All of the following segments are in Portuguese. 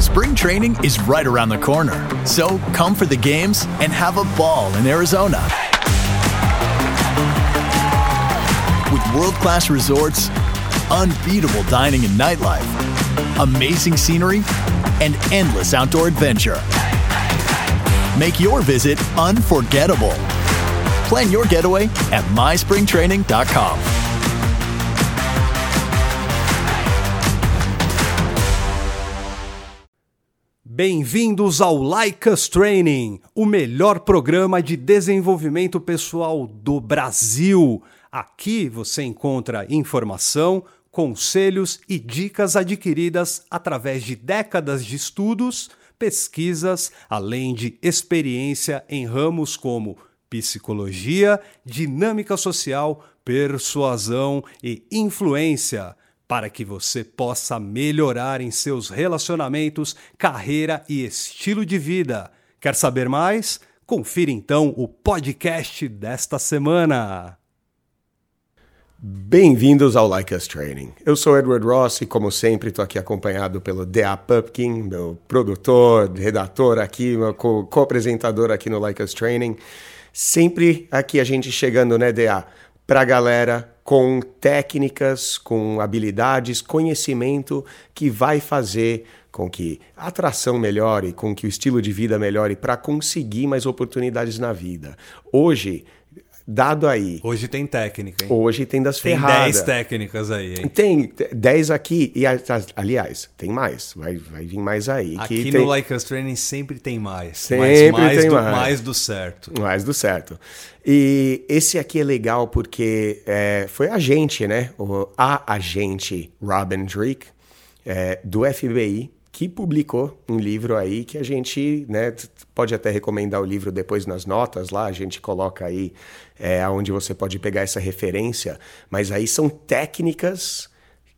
Spring training is right around the corner. So come for the games and have a ball in Arizona. With world class resorts, unbeatable dining and nightlife, amazing scenery, and endless outdoor adventure. Make your visit unforgettable. Plan your getaway at myspringtraining.com. Bem-vindos ao Like Training, o melhor programa de desenvolvimento pessoal do Brasil. Aqui você encontra informação, conselhos e dicas adquiridas através de décadas de estudos, pesquisas, além de experiência em ramos como psicologia, dinâmica social, persuasão e influência para que você possa melhorar em seus relacionamentos, carreira e estilo de vida. Quer saber mais? Confira então o podcast desta semana. Bem-vindos ao Like Us Training. Eu sou Edward Ross e, como sempre, estou aqui acompanhado pelo D.A. Pupkin, meu produtor, redator aqui, meu co-apresentador aqui no Like Us Training. Sempre aqui a gente chegando, né, D.A., para a galera com técnicas, com habilidades, conhecimento que vai fazer com que a atração melhore, com que o estilo de vida melhore para conseguir mais oportunidades na vida. Hoje, dado aí. Hoje tem técnica, hein? Hoje tem das tem ferradas. 10 técnicas aí, hein? Tem 10 aqui e aliás, tem mais, vai, vai vir mais aí. Aqui no tem... Like Us Training sempre tem mais. Sempre mais, tem do, mais. mais do certo. Mais do certo. E esse aqui é legal porque é, foi a gente, né? O, a agente Robin Drake, é, do FBI, que publicou um livro aí que a gente né, pode até recomendar o livro depois nas notas lá, a gente coloca aí é, onde você pode pegar essa referência, mas aí são técnicas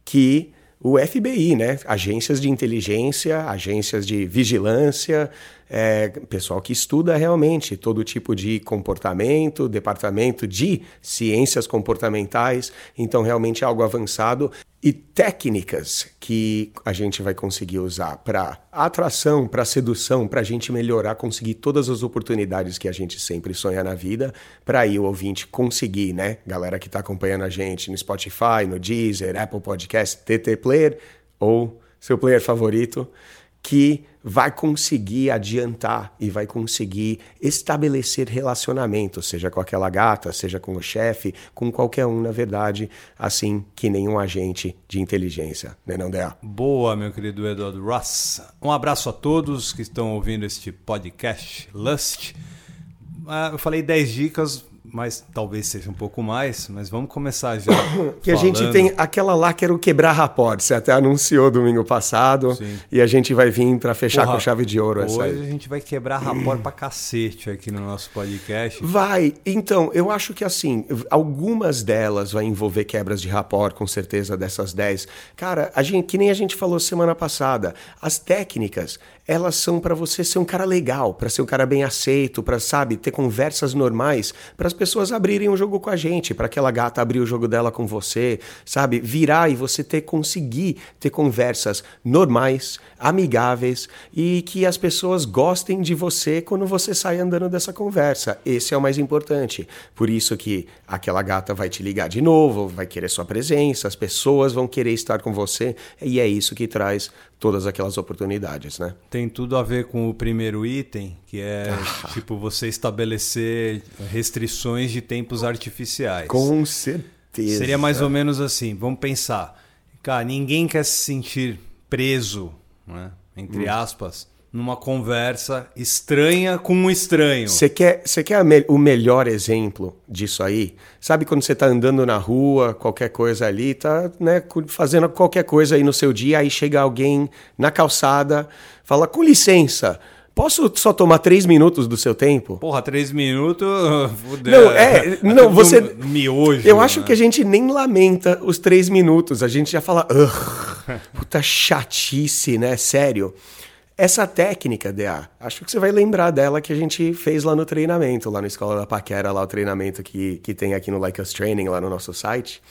que o FBI, né, agências de inteligência, agências de vigilância, é, pessoal que estuda realmente todo tipo de comportamento, departamento de ciências comportamentais, então realmente é algo avançado. E técnicas que a gente vai conseguir usar para atração, para sedução, para a gente melhorar, conseguir todas as oportunidades que a gente sempre sonha na vida, para aí o ouvinte conseguir, né? Galera que está acompanhando a gente no Spotify, no Deezer, Apple Podcast, TT Player ou seu player favorito, que vai conseguir adiantar e vai conseguir estabelecer relacionamento, seja com aquela gata, seja com o chefe, com qualquer um, na verdade, assim que nenhum agente de inteligência, né não, Dea? Boa, meu querido Eduardo Ross. Um abraço a todos que estão ouvindo este podcast Lust. Ah, eu falei 10 dicas, mas talvez seja um pouco mais, mas vamos começar já. que a gente tem aquela lá que era o quebrar rapport, você até anunciou domingo passado, Sim. e a gente vai vir para fechar Porra, com chave de ouro essa Hoje aí. a gente vai quebrar rapport pra cacete aqui no nosso podcast. Vai. Então, eu acho que assim, algumas delas vai envolver quebras de rapport, com certeza, dessas 10. Cara, a gente, que nem a gente falou semana passada, as técnicas, elas são para você ser um cara legal, para ser um cara bem aceito, para sabe, ter conversas normais, para as pessoas abrirem o jogo com a gente, para aquela gata abrir o jogo dela com você, sabe? Virar e você ter conseguir ter conversas normais, amigáveis e que as pessoas gostem de você quando você sai andando dessa conversa. Esse é o mais importante. Por isso que aquela gata vai te ligar de novo, vai querer sua presença, as pessoas vão querer estar com você e é isso que traz todas aquelas oportunidades, né? Tem tudo a ver com o primeiro item, que é Ah. tipo você estabelecer restrições de tempos artificiais. Com certeza. Seria mais ou menos assim, vamos pensar. Cara, ninguém quer se sentir preso, né, entre Hum. aspas, numa conversa estranha com um estranho. Você quer, você quer me- o melhor exemplo disso aí? Sabe quando você tá andando na rua, qualquer coisa ali, tá né, fazendo qualquer coisa aí no seu dia, aí chega alguém na calçada, fala, com licença, posso só tomar três minutos do seu tempo? Porra, três minutos. Não, é, não, você- miojo. Eu acho né? que a gente nem lamenta os três minutos, a gente já fala, "Ugh, puta chatice, né? Sério. Essa técnica, DA, acho que você vai lembrar dela que a gente fez lá no treinamento, lá na Escola da Paquera, lá o treinamento que, que tem aqui no Like Us Training, lá no nosso site.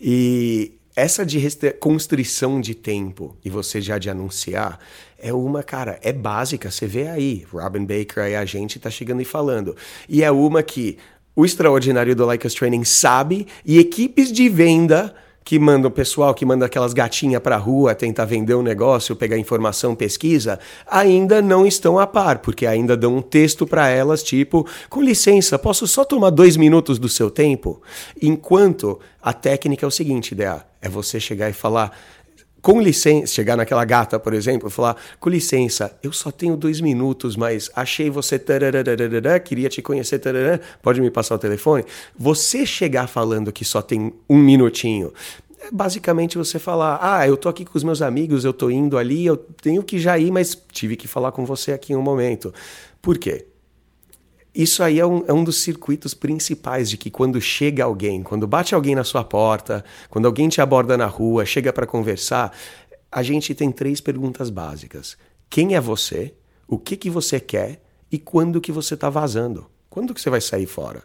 E essa de constrição de tempo e você já de anunciar é uma, cara, é básica. Você vê aí, Robin Baker aí, a gente tá chegando e falando. E é uma que o extraordinário do Like Us Training sabe e equipes de venda que manda o pessoal que manda aquelas gatinhas para a rua tentar vender um negócio, pegar informação, pesquisa, ainda não estão a par, porque ainda dão um texto para elas, tipo, com licença, posso só tomar dois minutos do seu tempo? Enquanto a técnica é o seguinte, ideia é você chegar e falar com licença, chegar naquela gata, por exemplo, falar, com licença, eu só tenho dois minutos, mas achei você, queria te conhecer, pode me passar o telefone? Você chegar falando que só tem um minutinho, é basicamente você falar, ah, eu tô aqui com os meus amigos, eu tô indo ali, eu tenho que já ir, mas tive que falar com você aqui em um momento. Por quê? Isso aí é um, é um dos circuitos principais de que quando chega alguém, quando bate alguém na sua porta, quando alguém te aborda na rua, chega para conversar, a gente tem três perguntas básicas. Quem é você? O que, que você quer? E quando que você está vazando? Quando que você vai sair fora?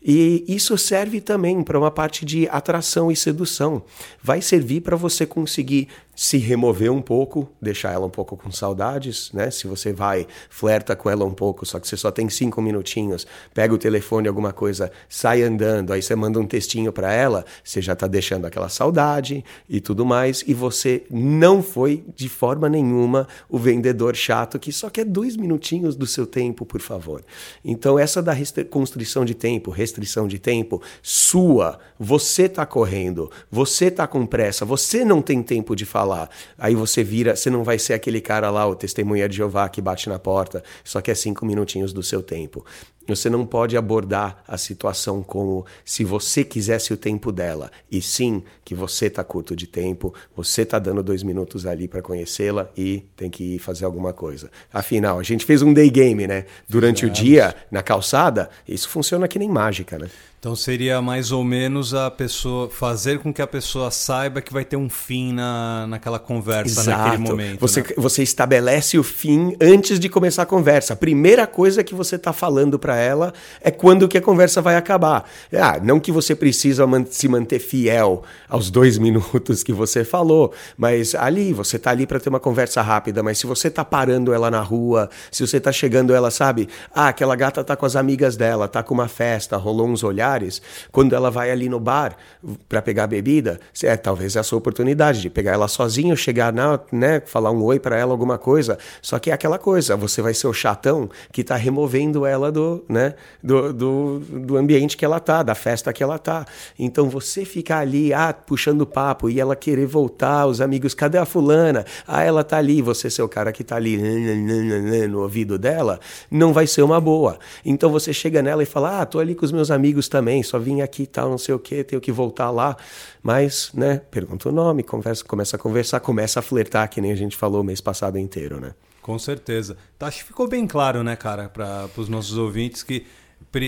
E isso serve também para uma parte de atração e sedução. Vai servir para você conseguir se remover um pouco, deixar ela um pouco com saudades, né? Se você vai, flerta com ela um pouco, só que você só tem cinco minutinhos, pega o telefone, alguma coisa, sai andando, aí você manda um textinho para ela, você já está deixando aquela saudade e tudo mais, e você não foi de forma nenhuma o vendedor chato que só quer dois minutinhos do seu tempo, por favor. Então, essa da constrição de tempo, restrição de tempo, sua, você está correndo, você está com pressa, você não tem tempo de falar falar. Aí você vira, você não vai ser aquele cara lá, o testemunha de Jeová que bate na porta, só quer cinco minutinhos do seu tempo. Você não pode abordar a situação como se você quisesse o tempo dela, e sim que você está curto de tempo, você está dando dois minutos ali para conhecê-la e tem que ir fazer alguma coisa. Afinal, a gente fez um day game, né? Durante o dia, na calçada, isso funciona que nem mágica, né? Então seria mais ou menos a pessoa fazer com que a pessoa saiba que vai ter um fim na, naquela conversa Exato. naquele momento. Você, né? você estabelece o fim antes de começar a conversa. A primeira coisa que você está falando para ela é quando que a conversa vai acabar. Ah, não que você precisa se manter fiel aos dois minutos que você falou, mas ali você está ali para ter uma conversa rápida. Mas se você está parando ela na rua, se você está chegando ela sabe, ah, aquela gata está com as amigas dela, está com uma festa, rolou uns olhares quando ela vai ali no bar para pegar bebida, é, talvez é a sua oportunidade de pegar ela sozinho, chegar na, né, falar um oi para ela, alguma coisa. Só que é aquela coisa, você vai ser o chatão que está removendo ela do, né, do, do, do, ambiente que ela tá, da festa que ela tá. Então você ficar ali, ah, puxando papo e ela querer voltar, os amigos, cadê a fulana? Ah, ela tá ali, você ser o cara que tá ali no ouvido dela, não vai ser uma boa. Então você chega nela e fala, ah, tô ali com os meus amigos também só vim aqui tal, não sei o que, tenho que voltar lá. Mas, né, pergunta o nome, conversa, começa a conversar, começa a flertar, que nem a gente falou o mês passado inteiro, né? Com certeza. Tá, acho que ficou bem claro, né, cara, para os nossos ouvintes que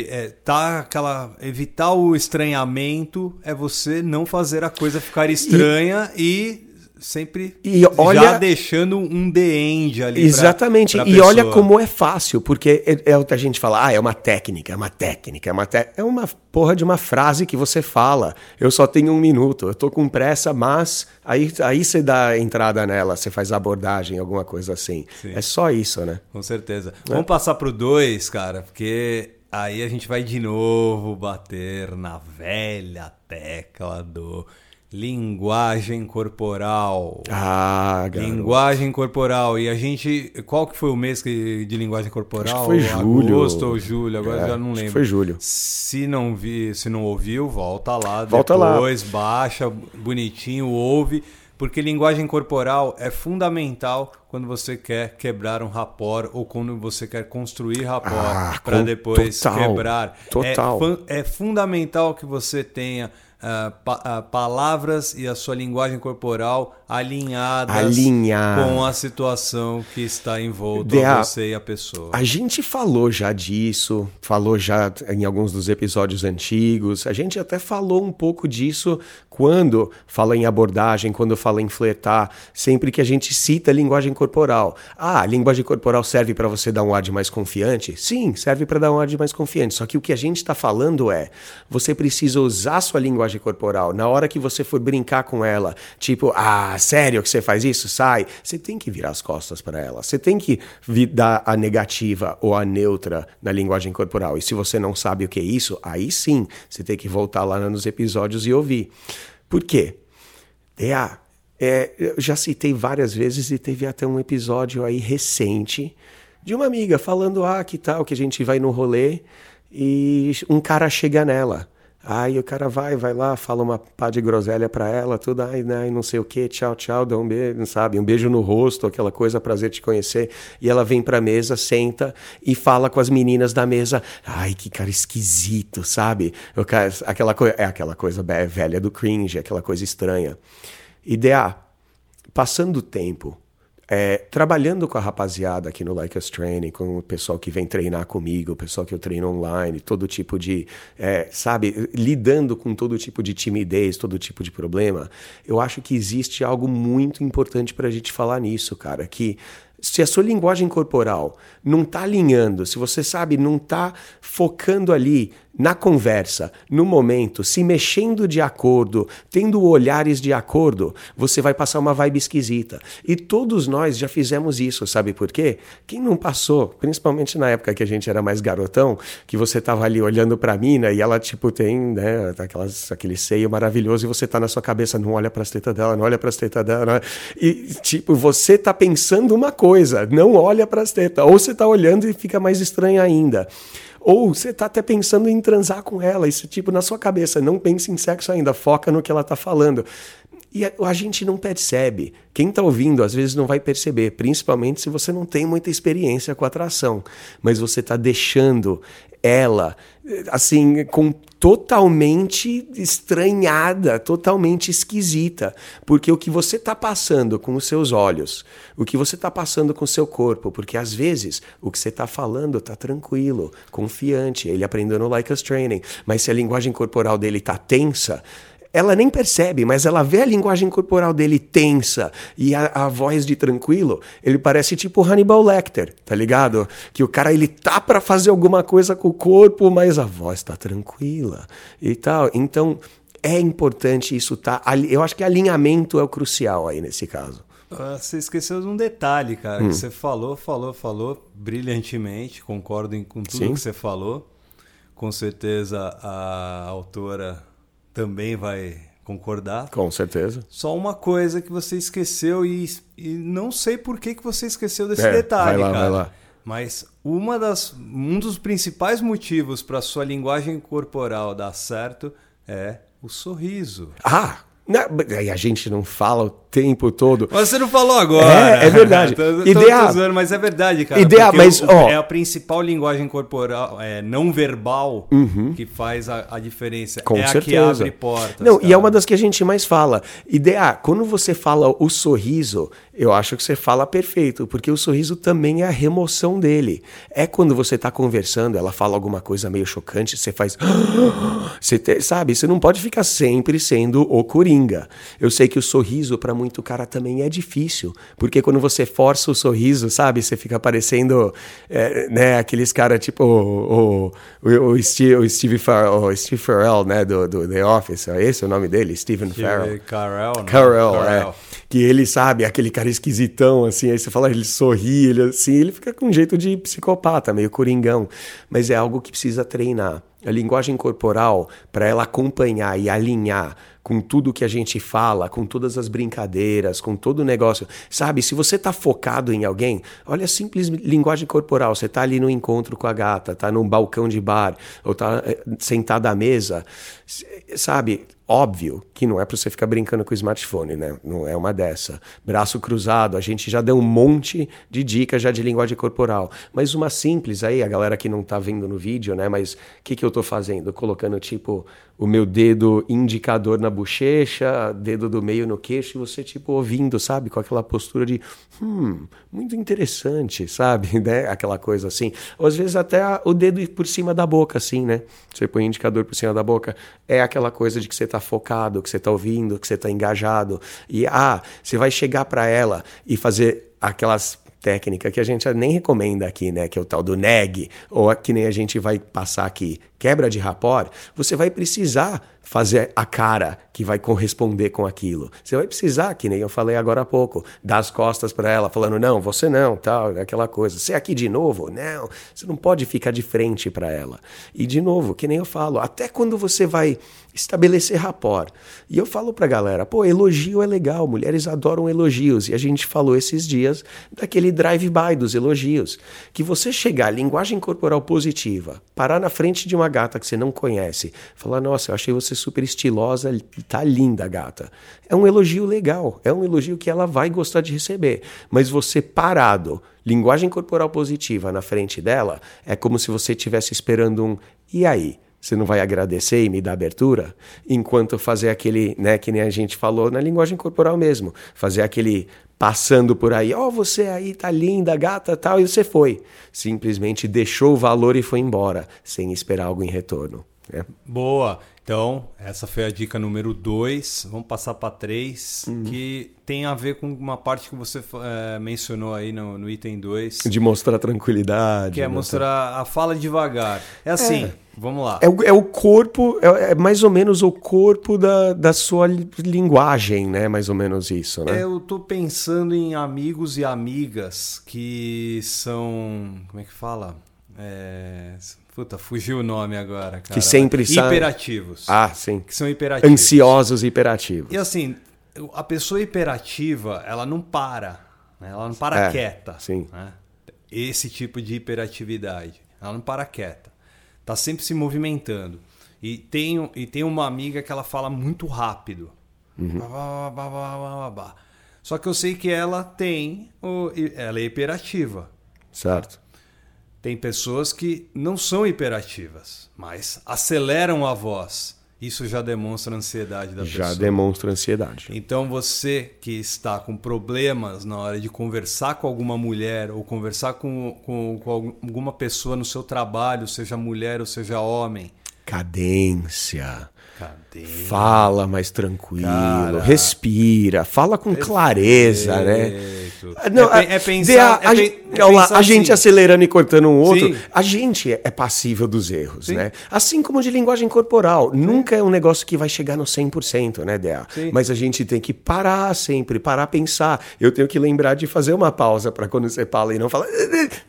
é, tá aquela evitar o estranhamento é você não fazer a coisa ficar estranha e, e sempre e olha, já deixando um the end ali. Exatamente. Pra, pra e olha como é fácil, porque é, é o que a gente fala, ah, é uma técnica, é uma técnica, é uma, te... é uma porra de uma frase que você fala. Eu só tenho um minuto, eu tô com pressa, mas aí, aí você dá entrada nela, você faz abordagem, alguma coisa assim. Sim. É só isso, né? Com certeza. É. Vamos passar pro dois, cara, porque aí a gente vai de novo bater na velha tecla do Linguagem corporal. Ah, garoto. Linguagem corporal. E a gente. Qual que foi o mês de linguagem corporal? Acho que foi julho. Agosto ou julho, agora é, já não lembro. foi julho. Se não vi, se não ouviu, volta lá volta depois, lá. baixa bonitinho, ouve. Porque linguagem corporal é fundamental quando você quer quebrar um rapor ou quando você quer construir rapor ah, para depois total, quebrar. Total. É, é fundamental que você tenha uh, pa uh, palavras e a sua linguagem corporal alinhadas Alinhar. com a situação que está envolta a você e a pessoa. A gente falou já disso, falou já em alguns dos episódios antigos, a gente até falou um pouco disso quando fala em abordagem, quando fala em flertar, sempre que a gente cita a linguagem corporal. Ah, a linguagem corporal serve para você dar um ar de mais confiante? Sim, serve para dar um ar de mais confiante. Só que o que a gente está falando é, você precisa usar sua linguagem linguagem corporal. Na hora que você for brincar com ela, tipo, ah, sério que você faz isso? Sai. Você tem que virar as costas para ela. Você tem que dar a negativa ou a neutra na linguagem corporal. E se você não sabe o que é isso, aí sim, você tem que voltar lá nos episódios e ouvir. Por quê? É, eu já citei várias vezes e teve até um episódio aí recente de uma amiga falando, ah, que tal, que a gente vai no rolê e um cara chega nela. Aí o cara vai, vai lá, fala uma pá de groselha pra ela, tudo, ai, ai, não sei o que, tchau, tchau, dá um beijo, sabe? Um beijo no rosto, aquela coisa, prazer te conhecer. E ela vem pra mesa, senta e fala com as meninas da mesa, ai, que cara esquisito, sabe? Cara, aquela coisa, é aquela coisa velha do cringe, aquela coisa estranha. Idear, passando o tempo, é, trabalhando com a rapaziada aqui no Like Us Training, com o pessoal que vem treinar comigo, o pessoal que eu treino online, todo tipo de, é, sabe, lidando com todo tipo de timidez, todo tipo de problema, eu acho que existe algo muito importante para a gente falar nisso, cara, que se a sua linguagem corporal não está alinhando, se você sabe, não está focando ali na conversa, no momento, se mexendo de acordo, tendo olhares de acordo, você vai passar uma vibe esquisita. E todos nós já fizemos isso, sabe por quê? Quem não passou, principalmente na época que a gente era mais garotão, que você tava ali olhando pra mina e ela, tipo, tem, né, aquelas, aquele seio maravilhoso e você tá na sua cabeça, não olha pras tetas dela, não olha pras tetas dela, é? e, tipo, você tá pensando uma coisa, não olha pras tetas, ou você tá olhando e fica mais estranho ainda. Ou você está até pensando em transar com ela, isso tipo na sua cabeça, não pense em sexo ainda, foca no que ela está falando. E a, a, gente não percebe. Quem está ouvindo às vezes não vai perceber, principalmente se você não tem muita experiência com atração. Mas você está deixando ela, assim, com totalmente estranhada, totalmente esquisita, porque o que você está passando com os seus olhos, o que você está passando com o seu corpo, porque às vezes o que você está falando está tranquilo, confiante, ele aprendeu no Like Us Training, mas se a linguagem corporal dele está tensa, ela nem percebe, mas ela vê a linguagem corporal dele tensa e a, a, voz de tranquilo, ele parece tipo Hannibal Lecter, tá ligado? Que o cara ele tá para fazer alguma coisa com o corpo, mas a voz tá tranquila e tal. Então é importante isso tá. Eu acho que alinhamento é o crucial aí nesse caso. Ah, você esqueceu de um detalhe, cara, hum. que você falou, falou, falou brilhantemente, concordo com tudo Sim. que você falou. Com certeza a autora também vai concordar. Com certeza. Só uma coisa que você esqueceu e, e não sei por que, que você esqueceu desse é, detalhe, vai lá, cara. Vai lá. Mas uma das, um dos principais motivos para sua linguagem corporal dar certo é o sorriso. Ah, e a gente não fala o tempo todo. Mas você não falou agora. É, é verdade. tô, tô, Ideia... Tô mas é verdade, cara. Ideia, mas, o, ó... É a principal linguagem corporal, é, não verbal, uhum. que faz a, a, diferença. Com é certeza. a que abre portas. Não, cara. e é uma das que a gente mais fala. Ideia, quando você fala o sorriso, eu acho que você fala perfeito, porque o sorriso também é a remoção dele. É quando você está conversando, ela fala alguma coisa meio chocante, você faz. Você te... sabe, você não pode ficar sempre sendo o coringa. Eu sei que o sorriso para muito cara também é difícil, porque quando você força o sorriso, sabe, você fica parecendo, é, né, aqueles caras tipo o, o, o, Steve, o Steve, Farrell, o Steve Farrell, né, do, do The Office, é esse é o nome dele, Stephen Farrell. Carell, né? Carell. É. Que ele, sabe, aquele cara esquisitão, assim, aí você fala, ele sorri, ele assim, ele fica com um jeito de psicopata, meio coringão. Mas é algo que precisa treinar. A linguagem corporal, para ela acompanhar e alinhar com tudo que a gente fala, com todas as brincadeiras, com todo o negócio. Sabe, se você está focado em alguém, olha a simples linguagem corporal. Você está ali no encontro com a gata, está num balcão de bar, ou está eh, sentado à mesa. Sabe, Óbvio que não é para você ficar brincando com o smartphone, né? Não é uma dessa. Braço cruzado, a gente já deu um monte de dicas já de linguagem corporal. Mas uma simples aí, a galera que não tá vendo no vídeo, né? Mas o que, que eu tô fazendo? Colocando tipo o meu dedo indicador na bochecha, dedo do meio no queixo, e você tipo ouvindo, sabe? Com aquela postura de, hum, muito interessante, sabe? Né? Aquela coisa assim. Ou às vezes até o dedo por cima da boca, assim, né? Você põe o indicador por cima da boca. É aquela coisa de que você está focado, que você está ouvindo, que você está engajado. E, ah, você vai chegar para ela e fazer aquelas técnica que a gente nem recomenda aqui, né, que é o tal do neg, ou que nem a gente vai passar aqui, quebra de rapport, você vai precisar fazer a cara que vai corresponder com aquilo. Você vai precisar, que nem eu falei agora há pouco, dar as costas para ela, falando não, você não, tal, aquela coisa. Você aqui de novo? Não, você não pode ficar de frente para ela. E de novo, que nem eu falo, até quando você vai estabelecer rapport. E eu falo pra galera, pô, elogio é legal, mulheres adoram elogios. E a gente falou esses dias daquele drive-by dos elogios. Que você chegar, linguagem corporal positiva, parar na frente de uma gata que você não conhece, falar, nossa, eu achei você super estilosa, tá linda, gata. É um elogio legal, é um elogio que ela vai gostar de receber. Mas você parado, linguagem corporal positiva na frente dela, é como se você estivesse esperando um e aí? Você não vai agradecer e me dar abertura? Enquanto fazer aquele, né, que nem a gente falou na linguagem corporal mesmo, fazer aquele passando por aí, ó, oh, você aí tá linda, gata, tal, e você foi. Simplesmente deixou o valor e foi embora, sem esperar algo em retorno. Né? Boa. Então, essa foi a dica número 2. Vamos passar para 3, uhum. que tem a ver com uma parte que você é, mencionou aí no, no item 2. De mostrar tranquilidade. Que é mostrar a fala devagar. É assim, é. Vamos lá. É o, é o corpo, é, é, mais ou menos o corpo da, da sua linguagem, né? Mais ou menos isso, né? É, eu tô pensando em amigos e amigas que são. Como é que fala? É Puta, fugiu o nome agora, cara. Que sempre são. Hiperativos. Ah, sim. Que são hiperativos. Ansiosos e hiperativos. E assim, a pessoa hiperativa, ela não para. Né? Ela não para é, quieta. Sim. Né? Esse tipo de hiperatividade. Ela não para quieta. Tá sempre se movimentando. E tem, e tem uma amiga que ela fala muito rápido. Uhum. Só que eu sei que ela tem. Ela é hiperativa. Certo. Tem pessoas que não são hiperativas, mas aceleram a voz. Isso já demonstra ansiedade da já pessoa. Já demonstra ansiedade. Então você que está com problemas na hora de conversar com alguma mulher ou conversar com, com, com alguma pessoa no seu trabalho, seja mulher ou seja homem. Cadência. Cadência. Fala mais tranquilo, Cara, respira, fala com clareza, né? Não, é, é pensar. A, a, é, é lá, a gente assim. acelerando e cortando um outro, Sim. a gente é passível dos erros, Sim. né? Assim como de linguagem corporal. Sim. Nunca é um negócio que vai chegar no 100%, né, Dea? Mas a gente tem que parar sempre, parar pensar. Eu tenho que lembrar de fazer uma pausa para quando você fala e não falar.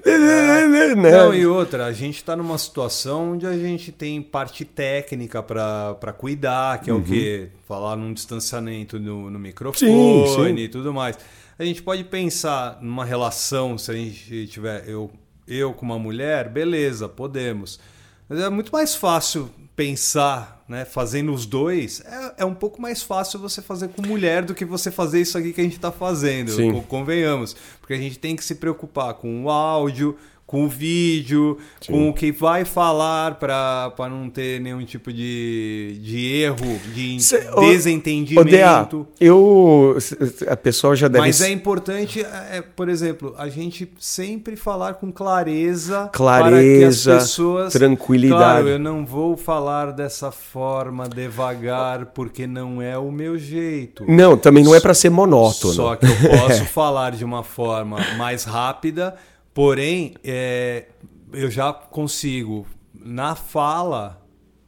É. Não, e outra, a gente está numa situação onde a gente tem parte técnica para cuidar, que é uhum. o que? Falar num distanciamento no, no microfone e tudo mais a gente pode pensar numa relação, se a gente tiver eu, eu com uma mulher, beleza, podemos. Mas é muito mais fácil pensar, né, fazendo os dois, é, é um pouco mais fácil você fazer com mulher do que você fazer isso aqui que a gente está fazendo, Sim. convenhamos. Porque a gente tem que se preocupar com o áudio, com o vídeo, Sim. com o que vai falar para não ter nenhum tipo de, de erro, de Cê, desentendimento. O, eu a pessoa já deve Mas é importante, é, por exemplo, a gente sempre falar com clareza, clareza, para que as pessoas tranquilidade. Claro, eu não vou falar dessa forma devagar porque não é o meu jeito. Não, também não é para ser monótono. Só que eu posso falar de uma forma mais rápida Porém, é, eu já consigo, na fala,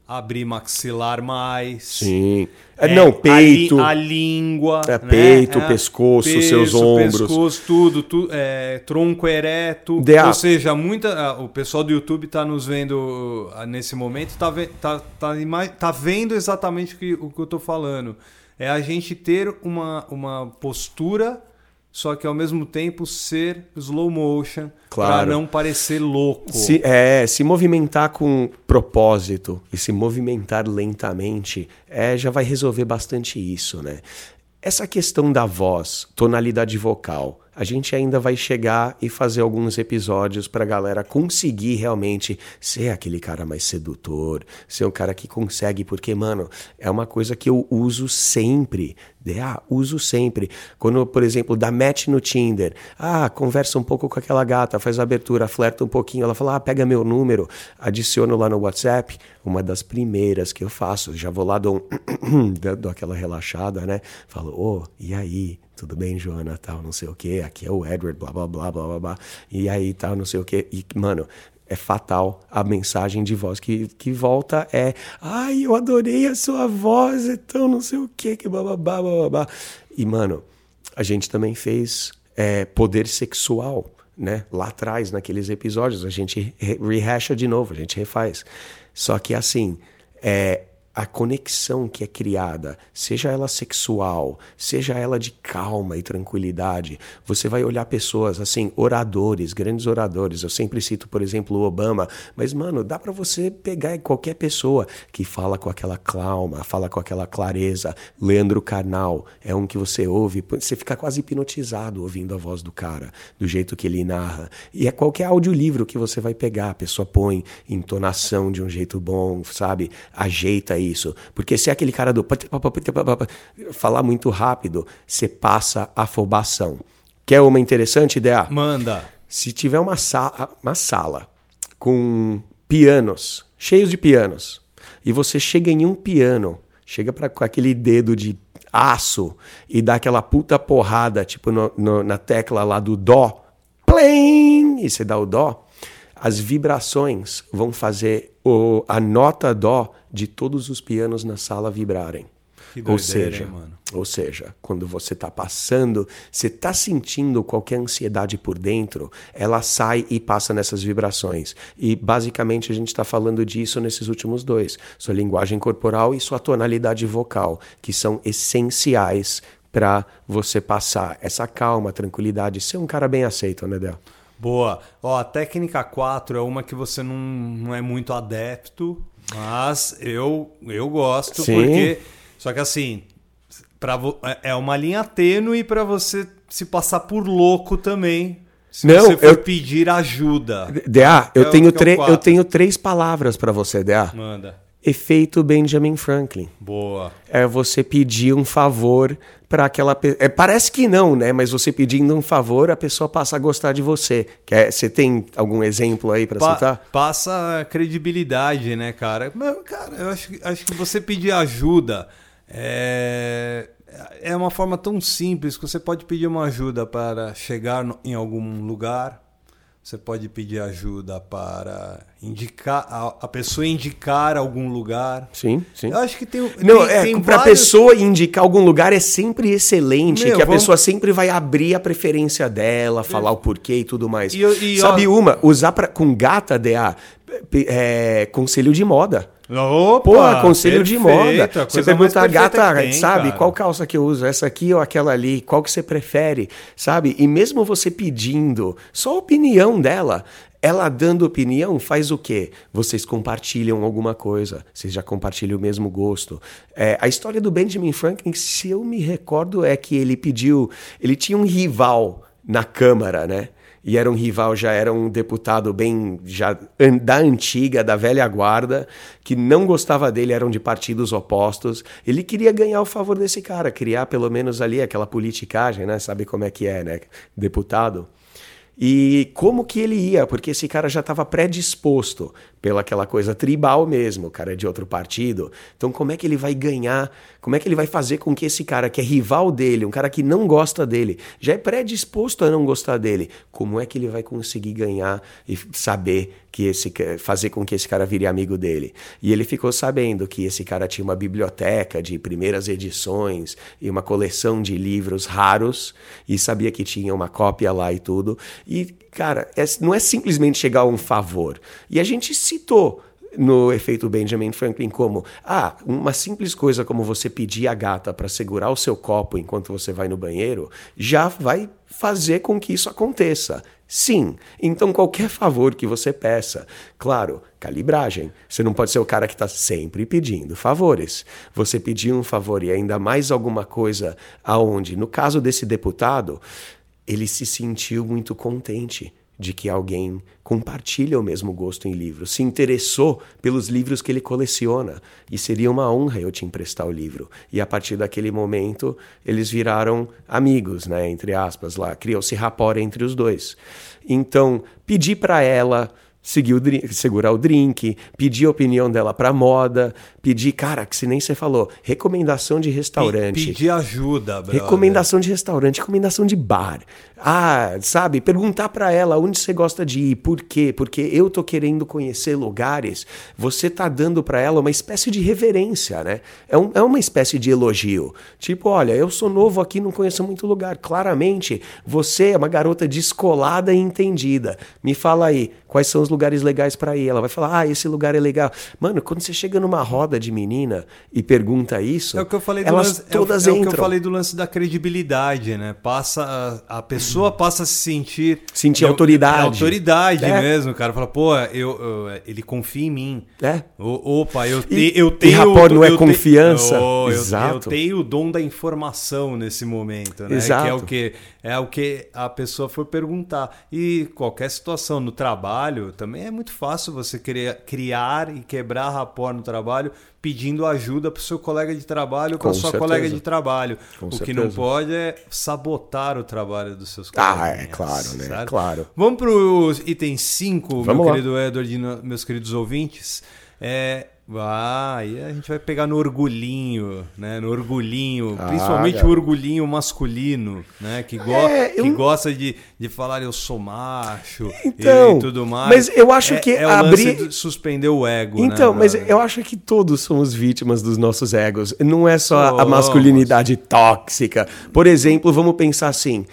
abrir maxilar mais. Sim. É, não, peito. A, a língua. É, né? peito, é, pescoço, peso, seus ombros. Pescoço, tudo. tudo é, tronco ereto. Ou seja, muita, o pessoal do YouTube está nos vendo ah, nesse momento, está tá, tá, tá vendo exatamente o que, o que eu estou falando. É a gente ter uma, uma postura só que ao mesmo tempo ser slow motion claro. para não parecer louco. Se, é, se movimentar com propósito e se movimentar lentamente é, já vai resolver bastante isso, né? Essa questão da voz, tonalidade vocal, a gente ainda vai chegar e fazer alguns episódios para a galera conseguir realmente ser aquele cara mais sedutor, ser um cara que consegue, porque, mano, é uma coisa que eu uso sempre. Ah, uso sempre. Quando, por exemplo, dá match no Tinder, ah, conversa um pouco com aquela gata, faz a abertura, flerta um pouquinho, ela fala, ah, pega meu número, adiciono lá no WhatsApp. Uma das primeiras que eu faço, já vou lá, dou, um dou aquela relaxada, né? Falo, ô, oh, e aí? Tudo bem, Joana, tal, não sei o que, aqui é o Edward, blá, blá, blá, blá, blá, blá, e aí tal, não sei o que, e, mano, é fatal. A mensagem de voz que, que volta é: ai, eu adorei a sua voz, então não sei o que, que bababá, bababá. E, mano, a gente também fez é, poder sexual. Né? Lá atrás, naqueles episódios, a gente rehacha de novo, a gente refaz. Só que assim, é, a conexão que é criada, seja ela sexual, seja ela de calma e tranquilidade, você vai olhar pessoas assim, oradores, grandes oradores. Eu sempre cito, por exemplo, o Obama, mas mano, dá para você pegar qualquer pessoa que fala com aquela calma, fala com aquela clareza. Leandro Carnal é um que você ouve, você fica quase hipnotizado ouvindo a voz do cara, do jeito que ele narra. E é qualquer audiolivro que você vai pegar, a pessoa põe entonação de um jeito bom, sabe? Ajeita aí isso. Porque se é aquele cara do falar muito rápido, você passa afobação. Quer uma interessante ideia? Manda. Se tiver uma sala, uma sala com pianos, cheios de pianos, e você chega em um piano, chega pra, com aquele dedo de aço e dá aquela puta porrada, tipo no, no, na tecla lá do Dó, plim, e você dá o Dó, as vibrações vão fazer o, a nota Dó de todos os pianos na sala vibrarem. Doideira, ou seja, hein, mano? ou seja, quando você está passando, você está sentindo qualquer ansiedade por dentro, ela sai e passa nessas vibrações. E basicamente a gente está falando disso nesses últimos dois: sua linguagem corporal e sua tonalidade vocal, que são essenciais para você passar essa calma, tranquilidade, ser um cara bem aceito, né, Del? Boa. Ó, a técnica 4 é uma que você não, não é muito adepto, mas eu, eu gosto, Sim. porque. Só que assim, pra, vo- é- é uma linha tênue para você se passar por louco também. Se Não, você for eu- pedir ajuda. DA, eu, É tenho, é tre- eu tenho três palavras para você, DA. Manda. Efeito Benjamin Franklin. Boa. é você pedir um favor para aquela pessoa. É, parece que não, né? Mas você pedindo um favor, a pessoa passa a gostar de você. Quer, você tem algum exemplo aí para Pa- citar? passa credibilidade, né, cara? Mas, cara, eu acho, que- acho que você pedir ajuda é, é uma forma tão simples que você pode pedir uma ajuda para chegar em algum lugar. Você pode pedir ajuda para indicar a, a pessoa indicar algum lugar. Sim, sim. Eu acho que tem Não, tem, é, tem pra vários- pessoa indicar algum lugar é sempre excelente, Meu, que a vamos- pessoa sempre vai abrir a preferência dela, falar o porquê e tudo mais. E e, Sabe ó- uma? Usar pra, com gata, DA, é, conselho de moda. Opa, Pô, conselho de perfeito, moda. a Você pergunta, perfeita gata, tem, sabe, cara. qual calça que eu uso? Essa aqui ou aquela ali? Qual que você prefere? Sabe? E mesmo você pedindo só a opinião dela, ela dando opinião faz o quê? Vocês compartilham alguma coisa, vocês já compartilham o mesmo gosto. É, a história do Benjamin Franklin, se eu me recordo, é que ele pediu. Ele tinha um rival na Câmara, né? E era um rival, já era um deputado bem já da antiga, da velha guarda, que não gostava dele, eram de partidos opostos. Ele queria ganhar o favor desse cara, criar pelo menos ali aquela politicagem, né? Sabe como é que é, né? Deputado. E como que ele ia? Porque esse cara já estava predisposto pela aquela coisa tribal mesmo, o cara é de outro partido. Então como é que ele vai ganhar? Como é que ele vai fazer com que esse cara que é rival dele, um cara que não gosta dele, já é predisposto a não gostar dele? Como é que ele vai conseguir ganhar e saber que esse fazer com que esse cara vire amigo dele? E ele ficou sabendo que esse cara tinha uma biblioteca de primeiras edições e uma coleção de livros raros e sabia que tinha uma cópia lá e tudo. E, cara, é- não é simplesmente chegar a um favor. E a gente citou no efeito Benjamin Franklin como ah, uma simples coisa como você pedir a gata para segurar o seu copo enquanto você vai no banheiro já vai fazer com que isso aconteça. Sim, então qualquer favor que você peça, claro, calibragem. Você não pode ser o cara que está sempre pedindo favores. Você pedir um favor e ainda mais alguma coisa aonde, no caso desse deputado, ele se sentiu muito contente de que alguém compartilha o mesmo gosto em livros, se interessou pelos livros que ele coleciona e seria uma honra eu te emprestar o livro. E a partir daquele momento eles viraram amigos, né, entre aspas lá, criou-se rapport entre os dois. Então, pedir para ela seguir o drink, segurar o drink, pedir a opinião dela pra moda, pedir, cara, que se nem você falou, recomendação de restaurante. Pedir ajuda, brother. Recomendação de restaurante, recomendação de bar. Ah, sabe, perguntar pra ela onde você gosta de ir, por quê? Porque eu tô querendo conhecer lugares. Você tá dando pra ela uma espécie de reverência, né? É, um, é uma espécie de elogio. Tipo, olha, eu sou novo aqui, não conheço muito lugar. Claramente, você é uma garota descolada e entendida. Me fala aí, quais são os lugares legais pra ir? Ela vai falar, ah, esse lugar é legal. Mano, quando você chega numa roda de menina e pergunta isso, É o que eu falei do elas lance, é o- todas é, o, entram. que eu falei do lance da credibilidade, né? Passa a, a pessoa passa a se sentir Sentir eu- autoridade. é autoridade É. mesmo, cara. Fala, pô, eu, eu- ele confia em mim. É. O- opa, eu, E- te, eu e tenho. rapport não é eu te- confiança? Oh, eu- Exato. Eu, tenho o dom da informação nesse momento, né? Exato. Que é o que é o que a pessoa foi perguntar. E qualquer situação no trabalho também é muito fácil você criar e quebrar rapport no trabalho pedindo ajuda para o seu colega de trabalho ou para sua certeza. colega de trabalho. Com o que certeza. não pode é sabotar o trabalho dos seus Ah, colegas. é claro, né? Claro. Vamos para o item 5, Vamos meu lá. querido Edward e meus queridos ouvintes. É, ah, aí a gente vai pegar no orgulhinho, né? No orgulhinho, Ah, principalmente cara. o orgulhinho masculino, né? Que, go É, eu- que gosta de, de falar eu sou macho Então, e tudo mais. mas eu acho É- que é abrir- suspender o ego, Então, né, mas eu acho que todos somos vítimas dos nossos egos. Não é só a Somos. masculinidade tóxica. Por exemplo, vamos pensar assim.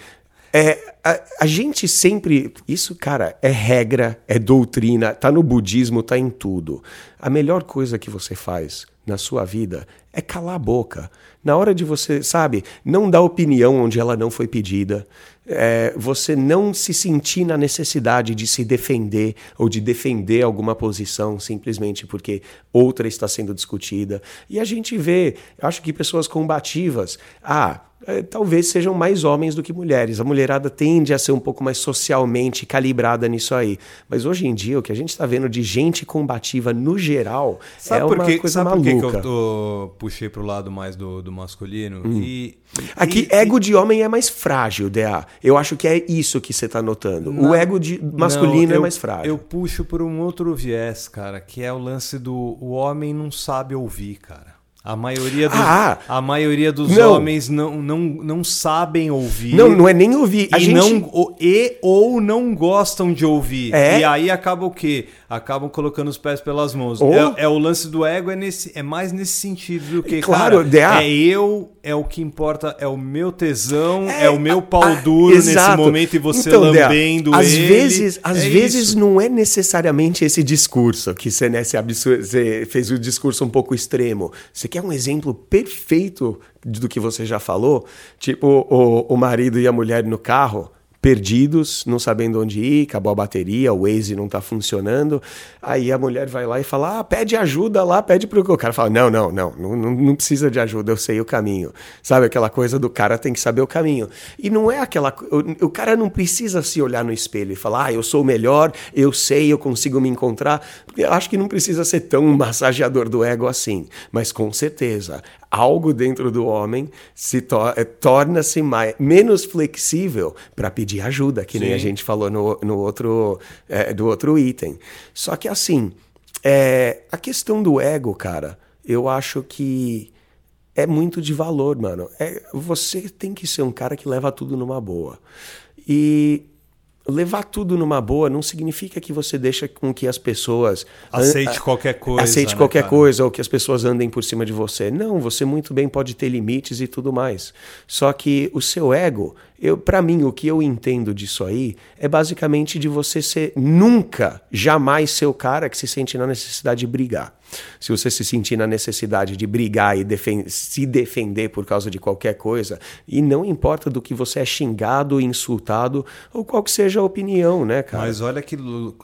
É, a, a gente sempre. Isso, cara, é regra, é doutrina, tá no budismo, tá em tudo. A melhor coisa que você faz na sua vida é calar a boca. Na hora de você, sabe, não dar opinião onde ela não foi pedida. É, você não se sentir na necessidade de se defender ou de defender alguma posição simplesmente porque outra está sendo discutida. E a gente vê, acho que pessoas combativas, ah, é, talvez sejam mais homens do que mulheres. A mulherada tende a ser um pouco mais socialmente calibrada nisso aí. Mas hoje em dia, o que a gente está vendo de gente combativa no geral Sabe é por uma que, coisa sabe por que que maluca. eu tô, puxei pro lado mais do, do masculino? E, Aqui, e- ego de homem é mais frágil, DA. Eu acho que é isso que você está notando. o ego de masculino Não, é eu- mais frágil. Eu puxo por um outro viés, cara, que é o lance do o homem não sabe ouvir, cara. A maioria dos, Ah! a maioria dos Não. homens não, não, não sabem ouvir. Não, não é nem ouvir. A e, gente... não, ou- e ou não gostam de ouvir. É. E aí acaba o quê? Acabam colocando os pés pelas mãos. Ou- É, é o lance do ego, é, nesse, é mais nesse sentido do que, Claro, cara, DA. é eu, é o que importa, é o meu tesão, é, É, o meu pau ah, duro nesse momento e você Então, Dea, lambendo às ele. Vezes, às É vezes isso. não é necessariamente esse discurso que você, né, se absur- você fez o discurso um pouco extremo. Você quer um exemplo perfeito do que você já falou? Tipo, o, o marido e a mulher no carro. Perdidos, não sabendo onde ir, acabou a bateria, o Waze não tá funcionando. Aí a mulher vai lá e fala: Ah, pede ajuda lá, pede pro. O cara fala: Não, não, não, não, não, precisa de ajuda, eu sei o caminho. Sabe aquela coisa do cara tem que saber o caminho. E não é aquela. O, o cara não precisa se olhar no espelho e falar: Ah, eu sou o melhor, eu sei, eu consigo me encontrar. Eu acho que não precisa ser tão massageador do ego assim. Mas com certeza, algo dentro do homem se to- eh, torna-se mais- menos flexível para pedir ajuda, que nem Sim. a gente falou no, no outro, eh, do outro item. Só que assim, eh, a questão do ego, cara, eu acho que é muito de valor, mano. É, você tem que ser um cara que leva tudo numa boa. E levar tudo numa boa não significa que você deixa com que as pessoas Aceite qualquer coisa, aceite né, qualquer cara? coisa ou que as pessoas andem por cima de você. Não, você muito bem pode ter limites e tudo mais. Só que o seu ego, eu para mim o que eu entendo disso aí é basicamente de você ser nunca, jamais ser o cara que se sente na necessidade de brigar. Se você se sentir na necessidade de brigar e defen- se defender por causa de qualquer coisa, e não importa do que você é xingado, insultado, ou qual que seja a opinião, né, cara? Mas olha que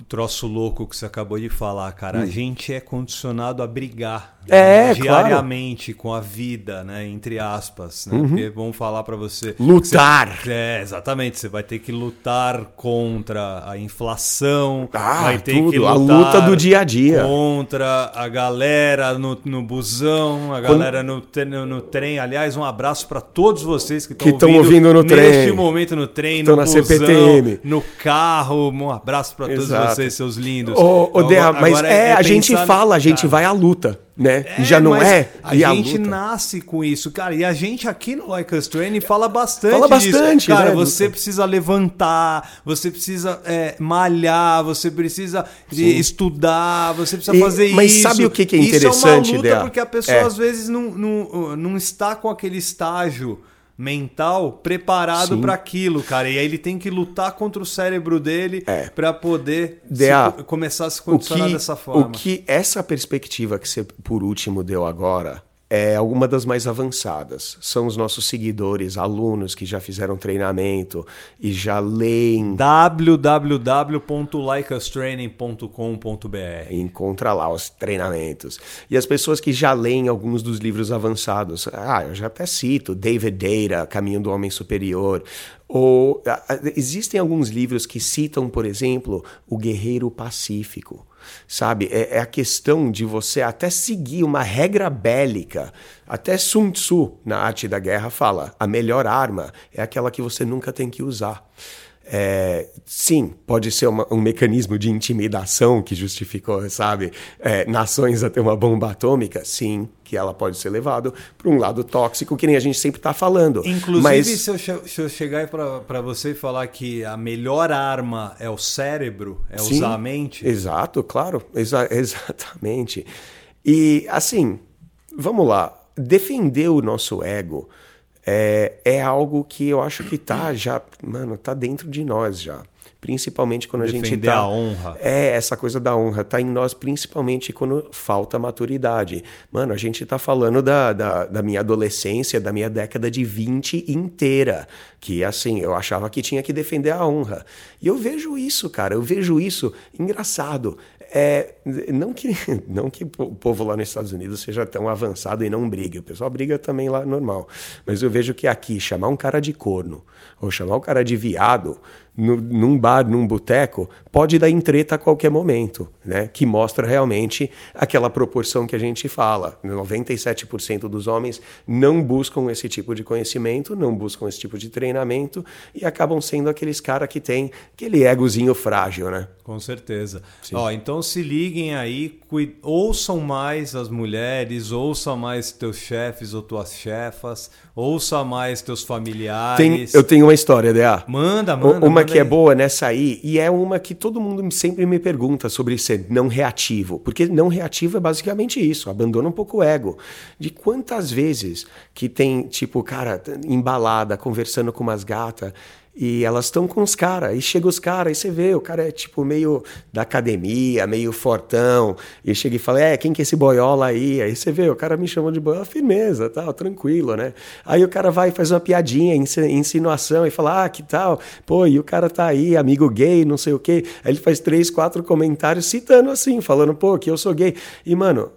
troço louco que você acabou de falar, cara. A gente é condicionado a brigar Hum. É, né, claro. Uhum. diariamente com a vida, né? Entre aspas. Né? Porque vamos falar pra você. Lutar. É, exatamente. Você vai ter que lutar contra a inflação. Ah, vai ter tudo. que A lutar luta do dia a dia. Contra a galera no, no busão, a galera no, no, no trem. Aliás, um abraço para todos vocês que estão tão ouvindo no neste trem. momento no trem, Estão no na busão, CPTM. no carro. Um abraço para todos vocês, seus lindos. Ô, ô, Dea, Agora- mas agora é, a gente fala, a gente vai à luta, né? É, Já não mas é? A E gente luta? nasce com isso, cara. E a gente aqui no Like Us Training fala bastante Fala disso. bastante, Cara, né, você Luca? precisa levantar, você precisa é, malhar, você precisa de estudar, você precisa E- fazer mas isso. sabe o que que é Isso interessante, é uma luta Dea? porque a pessoa É. às vezes não, não, não está com aquele estágio mental preparado para aquilo, cara. E aí ele tem que lutar contra o cérebro dele É. para poder co- começar a se condicionar que, dessa forma. O que essa perspectiva que você, por último, deu agora é alguma das mais avançadas. São os nossos seguidores, alunos que já fizeram treinamento e já leem, www.likeastraining.com.br encontra lá os treinamentos. E as pessoas que já leem alguns dos livros avançados. Ah, eu já até cito David Data, Caminho do Homem Superior. Ou existem alguns livros que citam, por exemplo, o Guerreiro Pacífico. Sabe, é, é a questão de você até seguir uma regra bélica. Até Sun Tzu, na arte da guerra, fala: a melhor arma é aquela que você nunca tem que usar. É, sim, pode ser uma- um mecanismo de intimidação que justificou, sabe, é, nações a ter uma bomba atômica. Sim, que ela pode ser levado para um lado tóxico, que nem a gente sempre está falando. Inclusive, Mas, se, eu, se eu chegar para você e falar que a melhor arma é o cérebro, é sim, usar a mente, Exato, claro, exa- exatamente. E assim, vamos lá, defender o nosso ego é, é algo que eu acho que tá já, mano, tá dentro de nós já. Principalmente quando a gente Defender tá. a honra. É, essa coisa da honra tá em nós, principalmente quando falta maturidade. Mano, a gente tá falando da, da, da minha adolescência, da minha década de 20 inteira. Que assim, eu achava que tinha que defender a honra. E eu vejo isso, cara, eu vejo isso engraçado. É, não que não que o povo lá nos Estados Unidos seja tão avançado e não brigue. O pessoal briga também lá normal. Mas eu vejo que aqui chamar um cara de corno ou chamar um cara de viado no, num bar, num boteco, pode dar em treta a qualquer momento, né? Que mostra realmente aquela proporção que a gente fala. 97% dos homens não buscam esse tipo de conhecimento, não buscam esse tipo de treinamento e acabam sendo aqueles caras que têm aquele egozinho frágil, né? Com certeza. Ó, então se liguem aí, ouçam mais as mulheres, ouçam mais teus chefes ou tuas chefas, ouça mais teus Tem, familiares. eu tenho uma história, DA. Manda, manda. uma manda que é boa nessa aí, e é uma que todo mundo sempre me pergunta sobre ser não reativo. Porque não reativo é basicamente isso, abandona um pouco o ego. De quantas vezes que tem, tipo, cara, embalada, conversando com umas gatas. E elas estão com os caras, e chega os caras, e você vê, o cara é tipo meio da academia, meio fortão, e chega e fala, é, quem que é esse boiola aí? Aí você vê, o cara me chamou de boiola, firmeza, tal, tranquilo, né? Aí o cara vai e faz uma piadinha, insi- insinuação, e fala, ah, que tal? Pô, e o cara tá aí, amigo gay, não sei o quê. Aí ele faz três, quatro comentários citando assim, falando, pô, que eu sou gay. E, mano,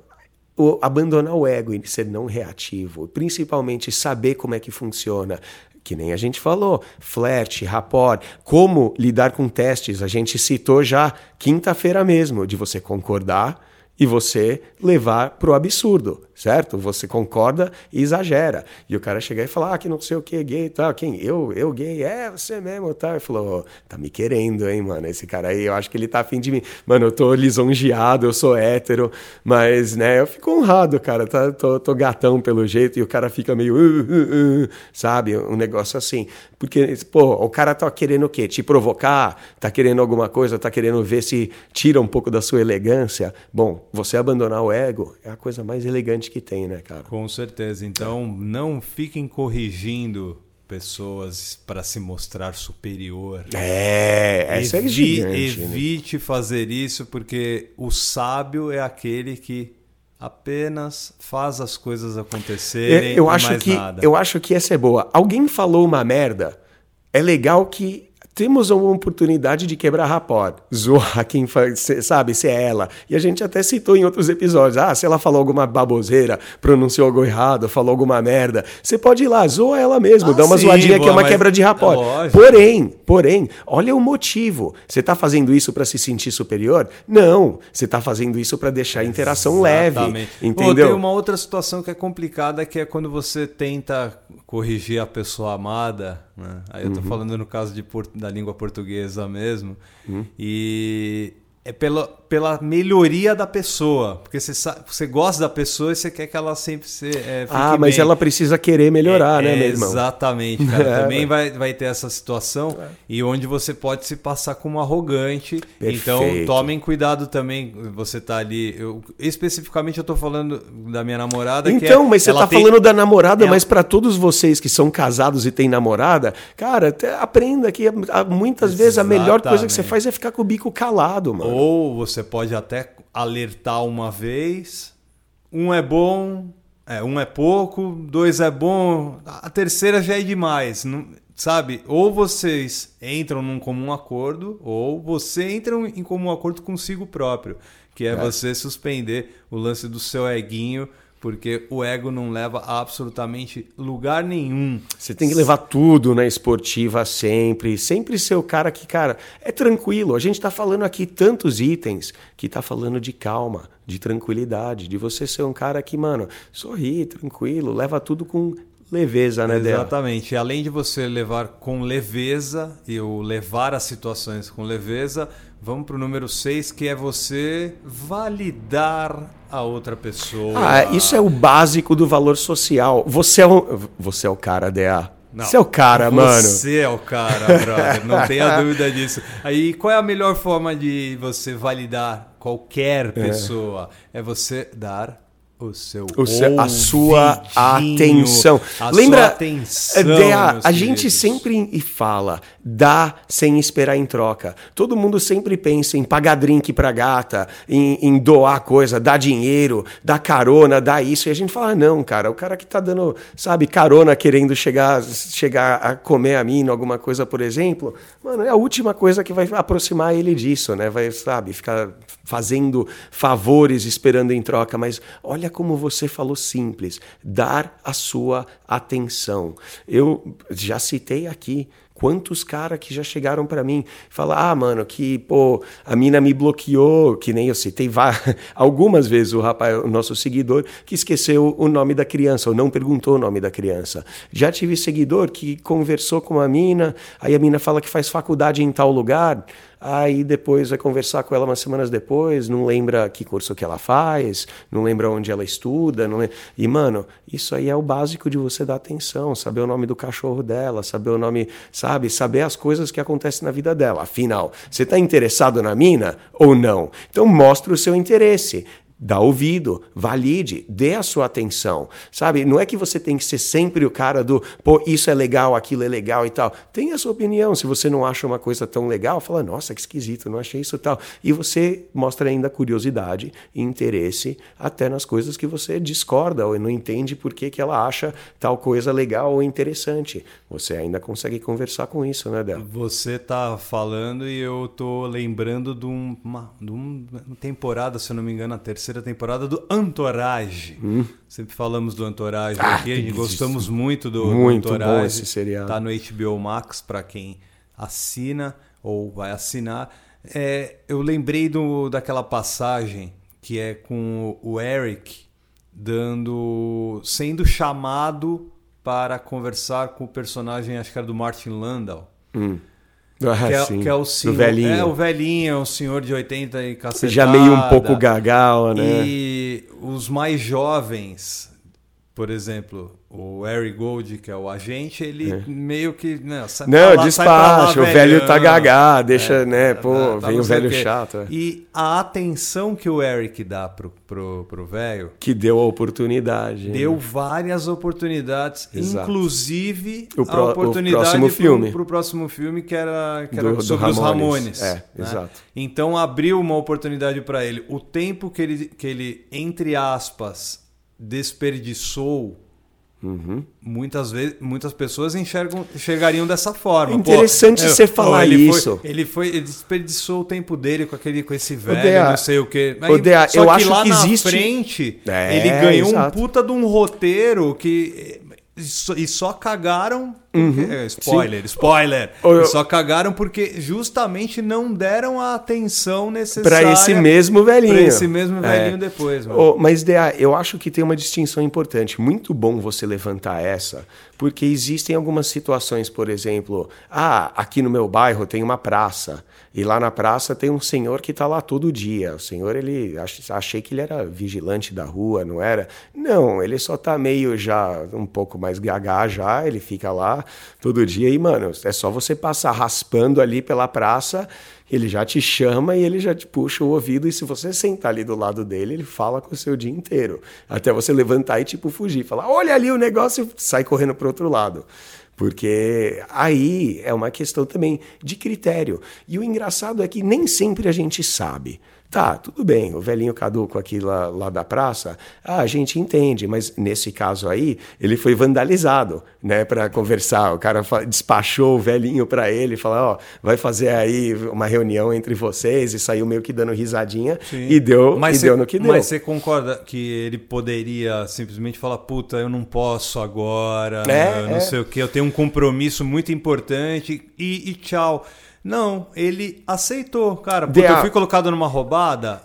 o- abandonar o ego e ser não reativo, principalmente saber como é que funciona. Que nem a gente falou, flerte, rapport, como lidar com testes. A gente citou já quinta-feira mesmo, de você concordar e você levar pro absurdo, certo? Você concorda e exagera. E o cara chegar e falar, ah, que não sei o que, gay e tal. Quem? Eu? Eu gay? É, você mesmo, tal. Ele falou, tá me querendo, hein, mano? Esse cara aí, eu acho que ele tá afim de mim. Mano, eu tô lisonjeado, eu sou hétero, mas, né, eu fico honrado, cara. Tá, tô, tô gatão pelo jeito e o cara fica meio, "Uh, uh, uh", sabe? Um negócio assim. Porque, pô, o cara tá querendo o quê? Te provocar? Tá querendo alguma coisa? Tá querendo ver se tira um pouco da sua elegância? Bom, você abandonar o ego é a coisa mais elegante que tem, né, cara? Com certeza. Então, não fiquem corrigindo pessoas para se mostrar superior. É, essa é Evi- gigante. né? Evite fazer isso, porque o sábio é aquele que apenas faz as coisas acontecerem É, eu e acho mais que nada. eu acho que essa é boa. Alguém falou uma merda, é legal que temos uma oportunidade de quebrar rapport, zoar quem faz, sabe, se é ela. E a gente até citou em outros episódios, ah, se ela falou alguma baboseira, pronunciou algo errado, falou alguma merda, você pode ir lá, zoa ela mesmo, ah, dá uma sim, zoadinha boa, que é uma quebra de rapport. É porém, porém, olha o motivo. Você está fazendo isso para se sentir superior? Não, você está fazendo isso para deixar a interação Exatamente. leve, entendeu? Pô, tem uma outra situação que é complicada, que é quando você tenta corrigir a pessoa amada, né? Aí eu estou uhum. falando no caso de, da língua portuguesa mesmo. Uhum. E é pela, pela melhoria da pessoa. Porque você, sabe, você gosta da pessoa e você quer que ela sempre se, é, Ah, mas bem. ela precisa querer melhorar, é, né, meu irmão? Exatamente, cara. É, Também vai, vai ter essa situação é. e onde você pode se passar como arrogante. Perfeito. Então, tomem cuidado também. Você tá ali. Eu, especificamente, eu tô falando da minha namorada. Então, é, mas você tá tem... falando da namorada, mas para todos vocês que são casados e têm namorada, cara, aprenda que muitas Exatamente. vezes a melhor coisa que você faz é ficar com o bico calado, mano. Ou você pode até alertar uma vez. Um é bom, é, um é pouco, dois é bom, a terceira já é demais. Não, sabe? Ou vocês entram num comum acordo, ou você entra em comum acordo consigo próprio, que é, é. você suspender o lance do seu eguinho porque o ego não leva absolutamente lugar nenhum. Você tem que levar tudo na esportiva sempre, sempre ser o cara que, cara, é tranquilo. A gente está falando aqui tantos itens que está falando de calma, de tranquilidade, de você ser um cara que, mano, sorri, tranquilo, leva tudo com leveza, né, Del? Exatamente. E além de você levar com leveza e o levar as situações com leveza, vamos para o número 6, que é você validar a outra pessoa. Ah, isso é o básico do valor social. Você é o, você é o cara, DA. Não, você é o cara, você mano. Você é o cara, brother. Não tenha dúvida disso. Aí, qual é a melhor forma de você validar qualquer é. pessoa? É, é você dar o seu, o seu a sua atenção. A Lembra, sua atenção, Dea, a gente sempre fala, dá sem esperar em troca. Todo mundo sempre pensa em pagar drink pra gata, em, em doar coisa, dar dinheiro, dar carona, dar isso. E a gente fala, não, cara, o cara que tá dando, sabe, carona querendo chegar, chegar a comer a mim, alguma coisa, por exemplo, mano, é a última coisa que vai aproximar ele disso, né? Vai, sabe, ficar fazendo favores esperando em troca, mas olha como você falou simples, dar a sua atenção. Eu já citei aqui Quantos caras que já chegaram para mim falar, ah, mano, que pô, a mina me bloqueou, que nem eu citei algumas vezes o rapaz, o nosso seguidor, que esqueceu o nome da criança ou não perguntou o nome da criança. Já tive seguidor que conversou com a mina, aí a mina fala que faz faculdade em tal lugar, aí depois vai conversar com ela umas semanas depois, não lembra que curso que ela faz, não lembra onde ela estuda, não lembra... e mano, isso aí é o básico de você dar atenção, saber o nome do cachorro dela, saber o nome, sabe, saber as coisas que acontecem na vida dela. Afinal, você está interessado na mina ou não? Então mostra o seu interesse. Dá ouvido, valide, dê a sua atenção, sabe? Não é que você tem que ser sempre o cara do, pô, isso é legal, aquilo é legal e tal. Tem a sua opinião. Se você não acha uma coisa tão legal, fala, nossa, que esquisito, não achei isso tal. E você mostra ainda curiosidade e interesse até nas coisas que você discorda ou não entende por que, ela acha tal coisa legal ou interessante. Você ainda consegue conversar com isso, né, Del? Você tá falando e eu tô lembrando de uma, de uma temporada, se eu não me engano, a terceira terceira temporada do Entourage. Hum. Sempre falamos do Entourage ah, aqui, a gente gostamos muito do, muito do Entourage. Bom esse seriado. Tá no HBO Max para quem assina ou vai assinar. É, eu lembrei do, daquela passagem que é com o Eric dando sendo chamado para conversar com o personagem, acho que era do Martin Landau. Hum. Ah, que, é, que, é, o senhor. O velhinho. É, o velhinho, é um senhor de 80 e cacetada. Já meio um pouco gagal, né? E os mais jovens, por exemplo, o Harry Gold, que é o agente, ele é. meio que. Né, não, não lá, despacha, lá, o velho tá gagá, deixa, é, né? Pô, tá, vem o velho chato. É. E a atenção que o Eric dá pro, pro, pro velho. Que deu a oportunidade. Deu né? várias oportunidades, Exato. inclusive o pro, a oportunidade o próximo filme. Pro, pro próximo filme, que era, que era do, sobre do os Ramones. É, né? exato. Então abriu uma oportunidade para ele. O tempo que ele, que ele, entre aspas, desperdiçou muitas vezes, muitas pessoas enxergam, enxergariam dessa forma. Interessante Pô, você é, falar ele isso. Foi, ele foi, ele desperdiçou o tempo dele com aquele, com esse velho, Dea, não sei o quê. ô, Dea, só eu que acho lá que na existe- frente, É, ele ganhou exato. um puta de um roteiro que e só, cagaram. porque- é, spoiler, spoiler. Uhum. Ô, eu- só cagaram porque justamente não deram a atenção necessária Pra esse mesmo velhinho. Pra esse mesmo É. velhinho depois, mano. Ô, mas, Dea, eu acho que tem uma distinção importante. Muito bom você levantar essa, porque existem algumas situações, por exemplo, ah, aqui no meu bairro tem uma praça, e lá na praça tem um senhor que está lá todo dia. O senhor, ele, ach- achei que ele era vigilante da rua, não era? Não, ele só tá meio já, um pouco mais gagá já, ele fica lá todo dia, e, mano, é só você passar raspando ali pela praça, ele já te chama e ele já te puxa o ouvido, e se você sentar ali do lado dele, ele fala com o seu dia inteiro. Até você levantar e, tipo, fugir. Falar, olha ali o negócio sai correndo pro outro lado. Porque aí é uma questão também de critério. E o engraçado é que nem sempre a gente sabe. Tá, tudo bem, o velhinho caduco aqui lá, lá da praça, ah, a gente entende, mas nesse caso aí, ele foi vandalizado, né, para conversar. O cara despachou o velhinho para ele, falou: ó, vai fazer aí uma reunião entre vocês e saiu meio que dando risadinha Sim. e deu, mas e cê- deu no que deu. Mas você concorda que ele poderia simplesmente falar, puta, eu não posso agora, É, não é. sei o que, eu tenho um compromisso muito importante e, e tchau. Não, ele aceitou, cara. Puta, Dea- eu fui colocado numa roubada.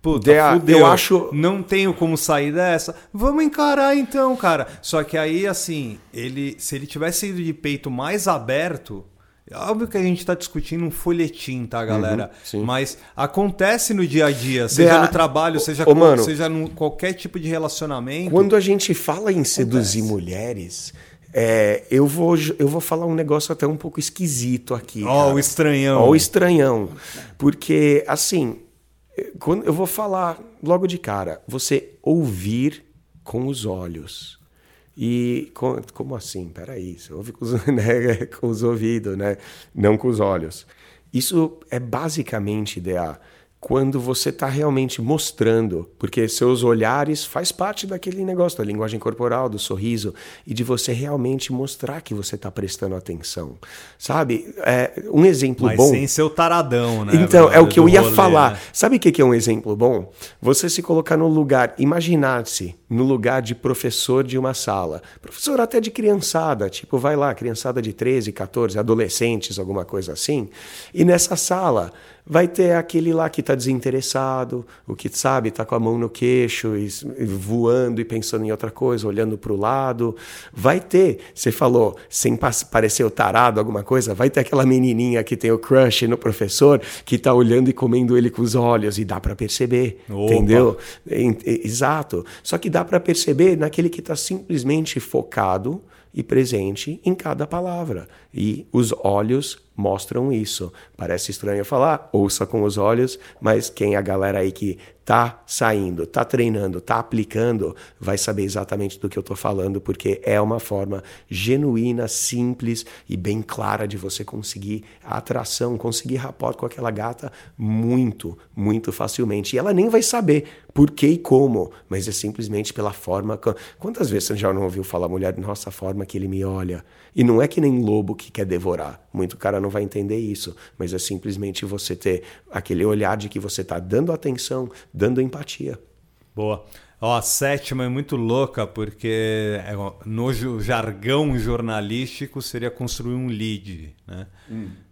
Puta, Dea, fudeu. eu acho- Não tenho como sair dessa. Vamos encarar então, cara. Só que aí, assim, ele, se ele tivesse ido de peito mais aberto. é Óbvio que a gente tá discutindo um folhetim, tá, galera? Uhum, sim. Mas acontece no dia a dia, seja Dea- no trabalho, seja, Ô, com- mano, seja em qualquer tipo de relacionamento. Quando a gente fala em seduzir mulheres, é, eu, vou, eu vou falar um negócio até um pouco esquisito aqui. Ó, cara. o estranhão. Ó, o estranhão. Porque, assim, quando eu vou falar logo de cara, você ouvir com os olhos. E com- como assim? Peraí, você ouve com os, né, com os ouvidos, né? Não com os olhos. Isso é basicamente, DA, quando você está realmente mostrando, porque seus olhares faz parte daquele negócio da linguagem corporal, do sorriso, e de você realmente mostrar que você está prestando atenção. Sabe? É, um exemplo Mas bom. sem ser o taradão, né? Então, é o que eu ia rolê, falar. né? Sabe o que que é um exemplo bom? Você se colocar no lugar, imaginar-se no lugar de professor de uma sala. Professor até de criançada, tipo, vai lá, criançada de 13, 14, adolescentes, alguma coisa assim. E nessa sala vai ter aquele lá que está desinteressado, o que sabe, está com a mão no queixo, e, voando e pensando em outra coisa, olhando para o lado. Vai ter, você falou, sem pa- parecer o tarado, alguma coisa, vai ter aquela menininha que tem o crush no professor, que está olhando e comendo ele com os olhos, e dá para perceber, Opa. entendeu? E- Exato. Só que dá para perceber naquele que está simplesmente focado e presente em cada palavra. E os olhos mostram isso. Parece estranho falar, ouça com os olhos, mas quem é a galera aí que tá saindo, tá treinando, tá aplicando, vai saber exatamente do que eu tô falando, porque é uma forma genuína, simples e bem clara de você conseguir atração, conseguir rapport com aquela gata muito, muito facilmente. E ela nem vai saber por que e como, mas é simplesmente pela forma. Quantas vezes você já não ouviu falar, mulher, nossa, a forma que ele me olha? E não é que nem lobo que quer devorar. Muito cara não vai entender isso, mas é simplesmente você ter aquele olhar de que você está dando atenção, dando empatia. Boa. Ó, a sétima é muito louca porque é, no jargão jornalístico seria construir um lead, né?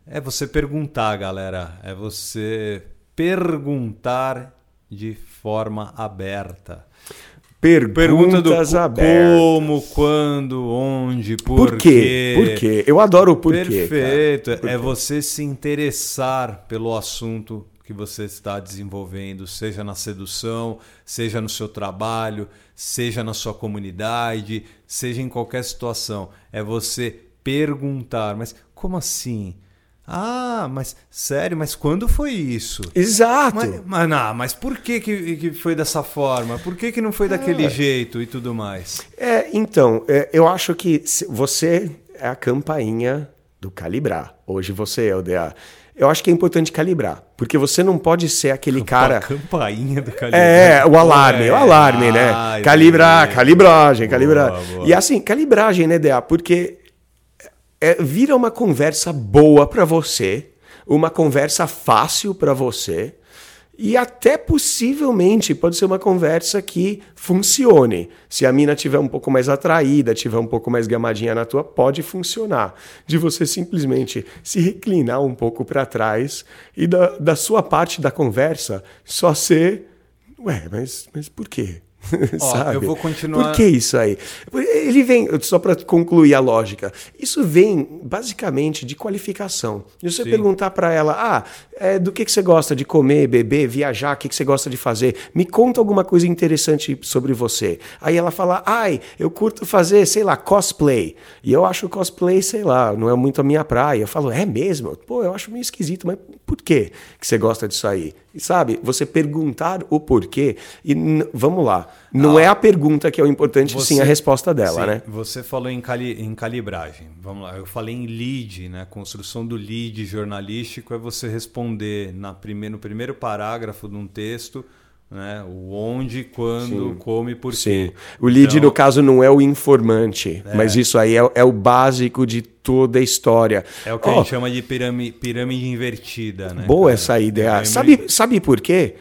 É você perguntar, galera. É você perguntar de forma aberta. Perguntas Pergunta do abertas. como, quando, onde, por, Por quê? Por quê? Eu adoro o porquê. Perfeito. Por É você se interessar pelo assunto que você está desenvolvendo, seja na sedução, seja no seu trabalho, seja na sua comunidade, seja em qualquer situação. É você perguntar, mas como assim? Ah, mas sério, mas quando foi isso? Exato. Mas, mas, não, mas por que, que, que foi dessa forma? Por que, que não foi daquele jeito e tudo mais? É, então, é, eu acho que você é a campainha do calibrar. Hoje você, LDA. eu acho que é importante calibrar, porque você não pode ser aquele cara. A campainha do calibrar. É, o alarme, é. o alarme, né? Ah, Calibrar, é. calibragem, calibrar. E assim, calibragem, né, DA? Porque é, vira uma conversa boa para você, uma conversa fácil para você e até possivelmente pode ser uma conversa que funcione. Se a mina tiver um pouco mais atraída, tiver um pouco mais gamadinha na tua, pode funcionar. De você simplesmente se reclinar um pouco para trás e da, da sua parte da conversa só ser. Ué, mas, mas por quê? Ó, eu vou continuar. Por que isso aí? Ele vem, só para concluir a lógica, isso vem basicamente de qualificação. E você Sim. perguntar para ela, ah, é, do que, que você gosta de comer, beber, viajar, o que, que você gosta de fazer? Me conta alguma coisa interessante sobre você. Aí ela fala, ai, eu curto fazer, sei lá, cosplay. E eu acho cosplay, sei lá, não é muito a minha praia. Eu falo, é mesmo? Pô, eu acho meio esquisito, mas por que que você gosta disso aí? E sabe, você perguntar o porquê e vamos lá, não ah, é a pergunta que é o importante, você, sim a resposta dela, sim, né? Você falou em, cali, em calibragem, vamos lá, eu falei em lead, né? Construção do lead jornalístico é você responder na prime, no primeiro parágrafo de um texto né? O onde, quando, Sim. como e por Sim. quê. O lead, então, no caso, não é o informante, é. mas isso aí é, é, o básico de toda a história. É o que oh, a gente chama de pirâmide, pirâmide invertida. Né, boa cara? essa ideia. É sabe, sabe por quê?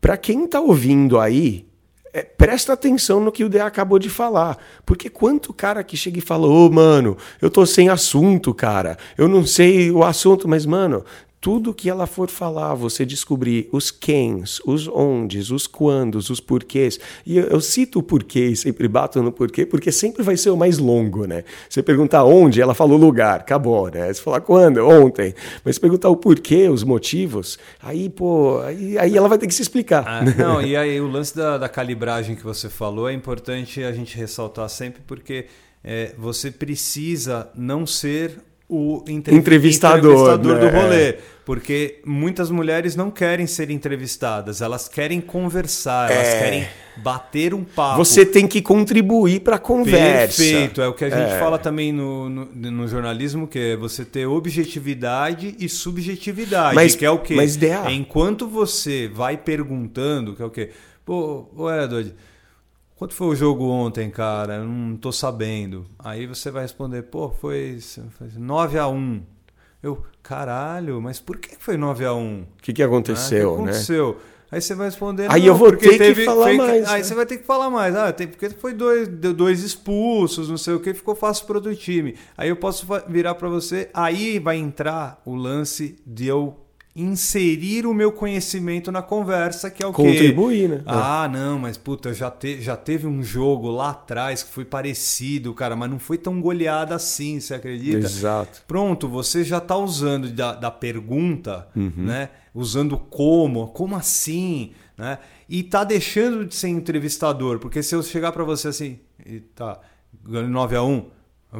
Para quem está ouvindo aí, é, presta atenção no que o DA acabou de falar. Porque quanto cara que chega e fala, ô, oh, mano, eu tô sem assunto, cara. Eu não sei o assunto, mas, mano, tudo que ela for falar, você descobrir os quens, os ondes, os quandos, os porquês. E eu, eu cito o porquê e sempre bato no porquê, porque sempre vai ser o mais longo, né? Você perguntar onde, ela falou lugar, acabou, né? Você falar quando, ontem. Mas perguntar o porquê, os motivos, aí, pô, aí, aí ela vai ter que se explicar. Ah, não, e aí o lance da, da calibragem que você falou é importante a gente ressaltar sempre, porque é, você precisa não ser o entrev entrevistador, entrevistador né? do rolê. Porque muitas mulheres não querem ser entrevistadas, elas querem conversar, é... elas querem bater um papo. Você tem que contribuir para a conversa. Perfeito, é o que a gente é. fala também no, no, no, jornalismo, que é você ter objetividade e subjetividade, mas, que é o que? Mas, Enquanto você vai perguntando, que é o que? Pô, ô Edward, Quanto foi o jogo ontem, cara? Eu não tô sabendo. Aí você vai responder, pô, foi, foi 9 a 1 Eu, caralho, mas por que foi 9 a 1 O que, que aconteceu, ah, que aconteceu? né? Aí você vai responder. Aí eu vou ter teve, que falar fake... mais. Aí né? você vai ter que falar mais. Ah, tem, porque foi dois, dois expulsos, não sei o que, ficou fácil para o time. Aí eu posso virar para você. Aí vai entrar o lance de eu inserir o meu conhecimento na conversa, que é o que Contribuir, né? Ah, não, mas puta, já, te, já teve um jogo lá atrás que foi parecido, cara, mas não foi tão goleada assim, você acredita? Exato. Pronto, você já está usando da, da pergunta, uhum. né? Usando como, como assim, né? E tá deixando de ser entrevistador, porque se eu chegar para você assim, e tá, ganhando 9 a 1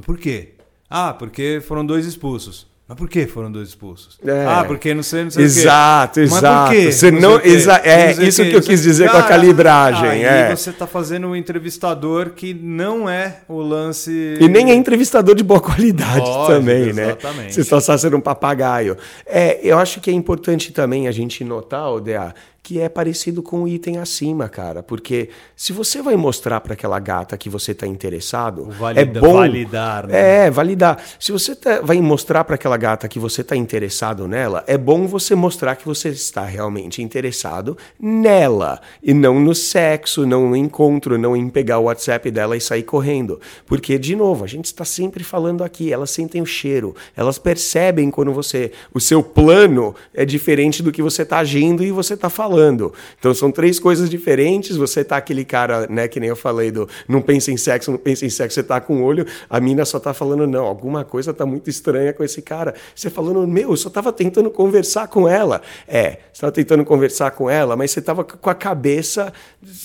por quê? Ah, porque foram dois expulsos. Mas por que foram dois expulsos? É. Ah, porque não sei, não sei exato, o quê. Exato, Mas por quê? Você não, exa é isso que eu quis dizer com a calibragem. É. você está fazendo um entrevistador que não é o lance. E nem é entrevistador de boa qualidade Lógico, também, né? exatamente. né? Você só está sendo um papagaio. É, eu acho que é importante também a gente notar, Odea, que é parecido com o item acima, cara. Porque se você vai mostrar para aquela gata que você está interessado, valida, é bom validar. Né? É, validar. Se você tá, vai mostrar para aquela gata que você está interessado nela, é bom você mostrar que você está realmente interessado nela e não no sexo, não no encontro, não em pegar o WhatsApp dela e sair correndo. Porque de novo, a gente está sempre falando aqui, elas sentem o cheiro, elas percebem quando você, o seu plano é diferente do que você está agindo e você está falando falando. Então são três coisas diferentes. Você tá aquele cara, né, que nem eu falei do não pensa em sexo, não pensa em sexo, você tá com o olho, a mina só tá falando não, alguma coisa tá muito estranha com esse cara. Você falando, meu, eu só tava tentando conversar com ela. É, você tava tentando conversar com ela, mas você tava com a cabeça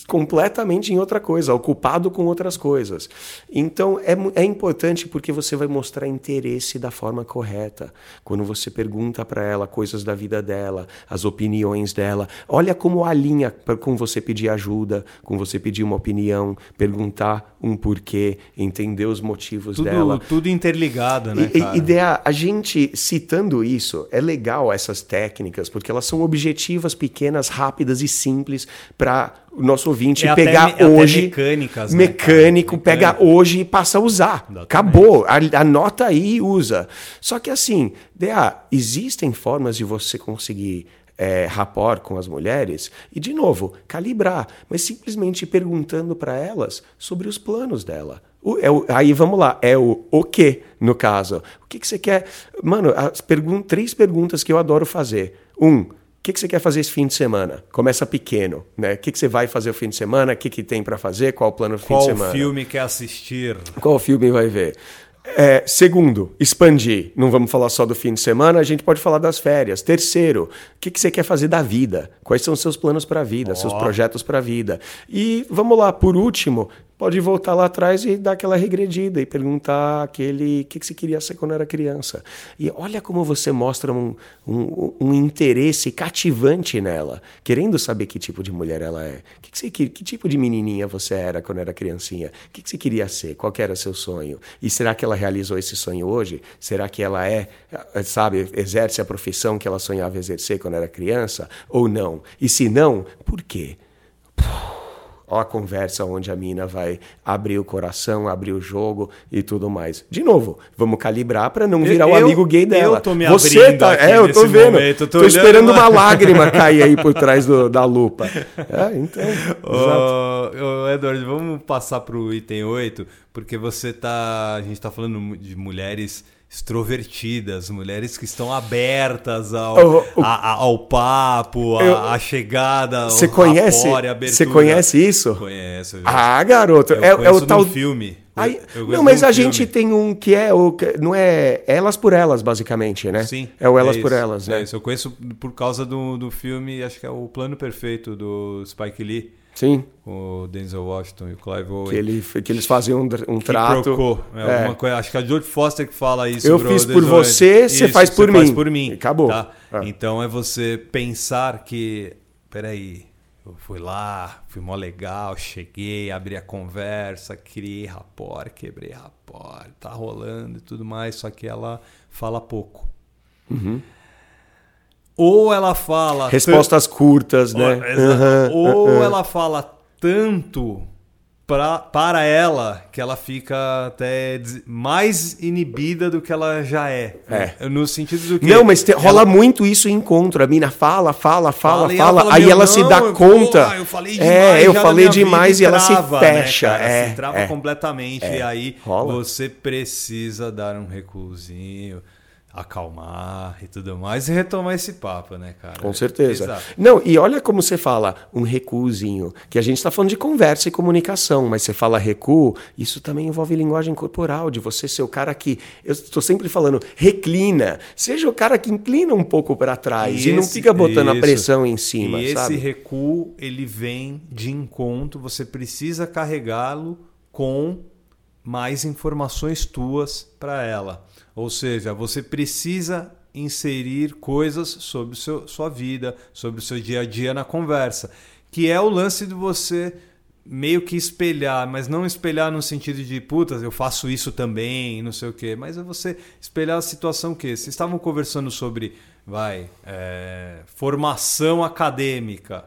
completamente em outra coisa, ocupado com outras coisas. Então é, é importante porque você vai mostrar interesse da forma correta. Quando você pergunta para ela coisas da vida dela, as opiniões dela, olha como alinha com você pedir ajuda, com você pedir uma opinião, perguntar um porquê, entender os motivos Tudo, dela. tudo interligado, né, E- cara? ideia, a gente citando isso, é legal essas técnicas, porque elas são objetivas, pequenas, rápidas e simples para o nosso ouvinte É até pegar me- até hoje. mecânicas, né, mecânico, cara? pega hoje e passa a usar. Exatamente. Acabou. Anota aí e usa. Só que assim, DA, existem formas de você conseguir é, rapport com as mulheres e, de novo, calibrar, mas simplesmente perguntando para elas sobre os planos dela. O- é o- aí vamos lá, é o o que no caso. O que, que você quer? Mano, as pergun três perguntas que eu adoro fazer. Um, o que, que você quer fazer esse fim de semana? Começa pequeno, né? O que, que você vai fazer o fim de semana? O que, que tem para fazer? Qual o plano do fim Qual de semana? filme quer assistir? Qual filme vai ver? É, segundo, expandir. Não vamos falar só do fim de semana, a gente pode falar das férias. Terceiro, o que, que você quer fazer da vida? Quais são os seus planos para a vida, seus projetos para a vida? E vamos lá, por último, pode voltar lá atrás e dar aquela regredida e perguntar aquele o que, que você queria ser quando era criança. E olha como você mostra um, um, um interesse cativante nela, querendo saber que tipo de mulher ela é. Que, que, você, que, que tipo de menininha você era quando era criancinha? O que, que você queria ser? Qual era seu sonho? E será que ela realizou esse sonho hoje? Será que ela é, eh, sabe, exerce a profissão que ela sonhava exercer quando era criança? Ou não? E se não, por quê? Ó a conversa onde a mina vai abrir o coração, abrir o jogo e tudo mais. De novo, vamos calibrar para não virar o Eu- amigo gay dela. eu tô me Você abrindo tá, é, eu tô vendo. momento, tô tô, esperando lá. uma lágrima cair aí por trás do- da lupa. É, então. Ô, ô, Edward, vamos passar pro item 8, porque você tá. A gente tá falando de mulheres extrovertidas, mulheres que estão abertas ao, Ô, ô, a- a- ao papo, a chegada, Você conhece? abertura. Você conhece isso? Conheço. eu Ah, garoto, é, é o tal filme. Aí- não, mas a filme. gente tem um que é o que- não é elas por elas basicamente, né? Sim. É o elas por isso, elas, é né? isso. Eu conheço por causa do, do filme, acho que é o Plano Perfeito do Spike Lee, Sim, o Denzel Washington e o Clive Owen. que, ele, que eles fazem um, um trato. trocou. É, É. coisa, acho que é a George Foster que fala isso. Eu fiz por Denzel você, Washington. você faz por você mim. Faz por mim. Acabou. tá? É. Então é você pensar que, peraí, eu fui lá, fui mó legal, cheguei, abri a conversa, criei rapport, quebrei rapport, tá rolando e tudo mais, só que ela fala pouco. Uhum. Ou ela fala... Respostas curtas, né? Aham, Ou aham. ela fala tanto pra, para ela que ela fica até mais inibida do que ela já é. É. No sentido do que. Não, mas te- rola ela muito isso em encontro. A mina fala, fala, fala, fala fala, ela aí "Meu, ela se dá não, conta. pô, eu falei demais, é, eu falei minha vida", demais e ela trava, se fecha. Né, é, se trava é. completamente. É. E aí Rola. você precisa dar um recuozinho, acalmar e tudo mais e retomar esse papo, né, cara? Com certeza. Exato. Não, e olha como você fala, um recuozinho, que a gente está falando de conversa e comunicação, mas você fala recuo, isso também envolve linguagem corporal, de você ser o cara que, eu estou sempre falando, reclina, seja o cara que inclina um pouco para trás e, não esse- fica botando a isso. pressão em cima, E sabe? esse recuo, ele vem de encontro, você precisa carregá-lo com mais informações tuas para ela. Ou seja, você precisa inserir coisas sobre seu, sua vida, sobre o seu dia a dia na conversa, que é o lance de você meio que espelhar, mas não espelhar no sentido de puta, eu faço isso também, não sei o quê, mas é você espelhar a situação que vocês estavam conversando sobre, vai, é, formação acadêmica.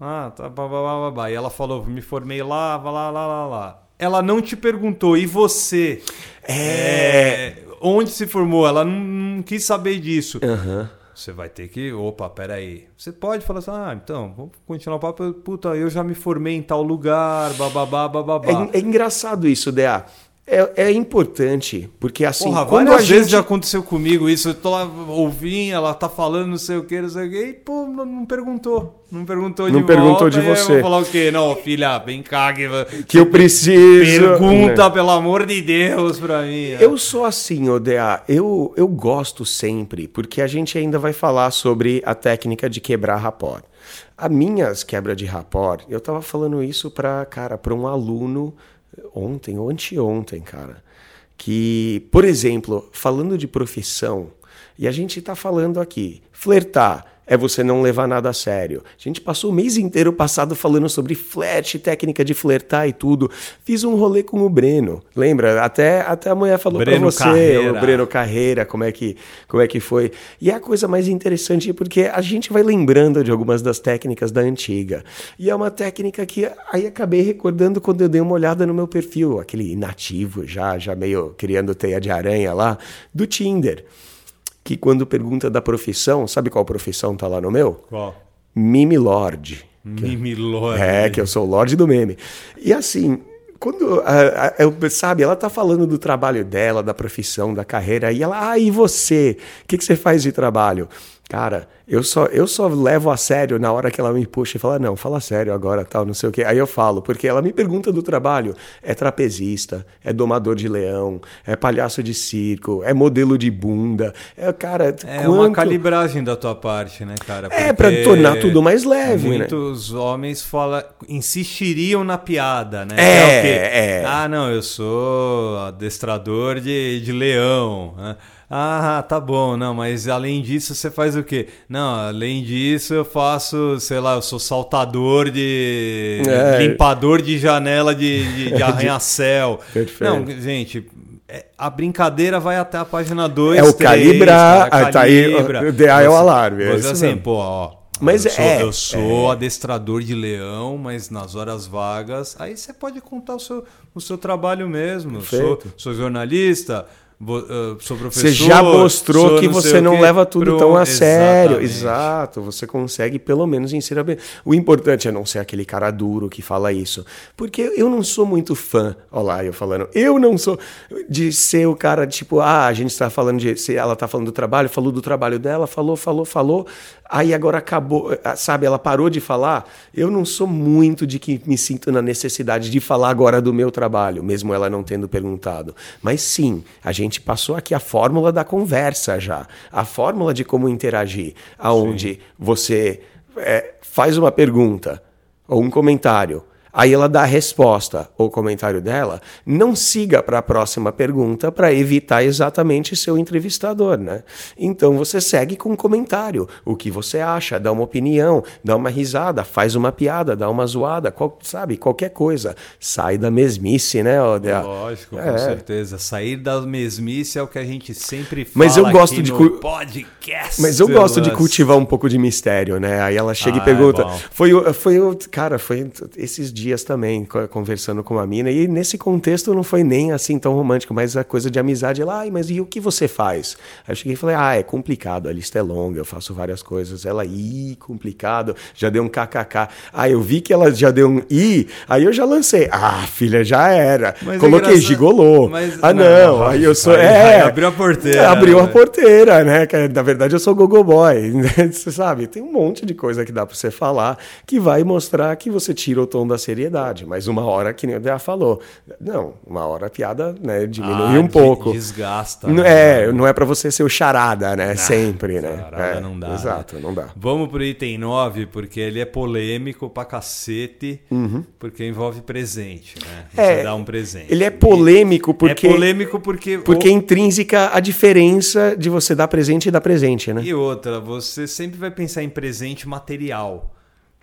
Ah, tá, blá, blá, blá, blá. E ela falou, me formei lá, lá, lá, lá, lá. Ela não te perguntou, e você? É. É, Onde se formou? Ela não, não quis saber disso. Aham. Você vai ter que. Opa, peraí. Você pode falar assim: ah, então, vamos continuar o papo. Puta, eu já me formei em tal lugar, bababá, bababá. É, é engraçado isso, DA. É, é importante, porque assim, Porra, quando várias a vezes gente... já aconteceu comigo isso. Eu tô lá ouvindo, ela tá falando não sei o que, não sei o que, e pô, não, não perguntou. Não perguntou Não de perguntou volta. de aí você. Eu vou falar o quê? Não, filha, vem cá que, que eu preciso... pergunta, né? pelo amor de Deus, pra mim. Eu sou assim, Odea. Eu, eu gosto sempre, porque a gente ainda vai falar sobre a técnica de quebrar rapport. As minhas quebras de rapport, eu tava falando isso para, cara, para um aluno ontem ou anteontem, cara, que, por exemplo, falando de profissão, e a gente tá falando aqui, flertar é você não levar nada a sério. A gente passou o mês inteiro passado falando sobre flat, técnica de flertar e tudo. Fiz um rolê com o Breno, lembra? Até, até a mulher falou para você, Carreira. o Breno Carreira, como é, que, como é que foi. E é a coisa mais interessante porque a gente vai lembrando de algumas das técnicas da antiga. E é uma técnica que aí acabei recordando quando eu dei uma olhada no meu perfil, aquele inativo já, já meio criando teia de aranha lá, do Tinder que quando pergunta da profissão, sabe qual profissão tá lá no meu? Qual? Mimi Lord. Mimi Lord. É, que eu sou o Lorde do meme. E assim, quando a, a, sabe, ela tá falando do trabalho dela, da profissão, da carreira, e ela, ah, e você? O que, que você faz de trabalho? Cara, eu só, eu só levo a sério na hora que ela me puxa e fala, não, fala sério agora, tal, não sei o quê. Aí eu falo, porque ela me pergunta do trabalho. É trapezista, é domador de leão, é palhaço de circo, é modelo de bunda. É, cara, é quanto... uma calibragem da tua parte, né, cara? Porque é, para tornar tudo mais leve, né? Muitos né? homens fala, insistiriam na piada, né? É, é, é, Ah, não, eu sou adestrador de, de leão, né? Ah, tá bom, não, mas além disso você faz o quê? Não, além disso eu faço, sei lá, eu sou saltador de. É. limpador de janela de, de, de arranha-céu. não, gente, é, a brincadeira vai até a página 2. É o 3, calibrar, cara, tá aí, o DA é o alarme. É mas assim, mesmo. pô, ó. Mas eu sou, é, eu sou é. adestrador de leão, mas nas horas vagas, aí você pode contar o seu, o seu trabalho mesmo. Sou, sou jornalista, Uh, sou professor. Você já mostrou que você não leva tudo pro... tão a sério. Exato. Você consegue pelo menos ensinar bem. O importante é não ser aquele cara duro que fala isso. Porque eu não sou muito fã. Olha lá, eu falando. Eu não sou de ser o cara tipo, ah, a gente está falando de. Se ela está falando do trabalho, falou do trabalho dela, falou, falou, falou. Aí agora acabou, sabe? Ela parou de falar. Eu não sou muito de que me sinto na necessidade de falar agora do meu trabalho, mesmo ela não tendo perguntado. Mas sim, a gente gente passou aqui a fórmula da conversa já, a fórmula de como interagir, aonde Sim. você é, faz uma pergunta ou um comentário Aí ela dá a resposta ou comentário dela, não siga para a próxima pergunta para evitar exatamente seu entrevistador, né? Então você segue com um comentário, o que você acha, dá uma opinião, dá uma risada, faz uma piada, dá uma zoada, qual, sabe, qualquer coisa. Sai da mesmice, né, Odea? Lógico, é. com certeza. Sair da mesmice é o que a gente sempre fala Mas eu gosto de no podcast. Mas eu gosto de cultivar um pouco de mistério, né? Aí ela chega ah, e pergunta, é foi foi cara, foi esses dias dias também, conversando com uma mina, e nesse contexto não foi nem assim tão romântico, mas a coisa de amizade, ela, ai, mas e o que você faz? Aí eu cheguei e falei, ah, é complicado, a lista é longa, eu faço várias coisas. Ela, ih, complicado, já deu um kkk. Aí eu vi que ela já deu um i, aí eu já lancei, ah, filha, já era. Mas é Coloquei é gigolô. Mas, ah, não, não, aí eu sou, é, abriu a porteira. Abriu né? a porteira, né? Na verdade eu sou gogoboy, você sabe? Tem um monte de coisa que dá para você falar que vai mostrar que você tira o tom da seriedade seriedade, mas uma hora, que nem o Dea falou, não, uma hora a piada né, diminui ah, um pouco. Desgasta. Não, né? É, não é para você ser o charada, né? Não, Sempre, né? Charada é, não dá. Exato, né? não dá. Vamos pro item 9, porque ele é polêmico pra cacete, uhum. porque envolve presente, né? Você é, dá um presente. Ele é polêmico porque... É polêmico porque... Porque é intrínseca a diferença de você dar presente e dar presente, né? E outra, você sempre vai pensar em presente material.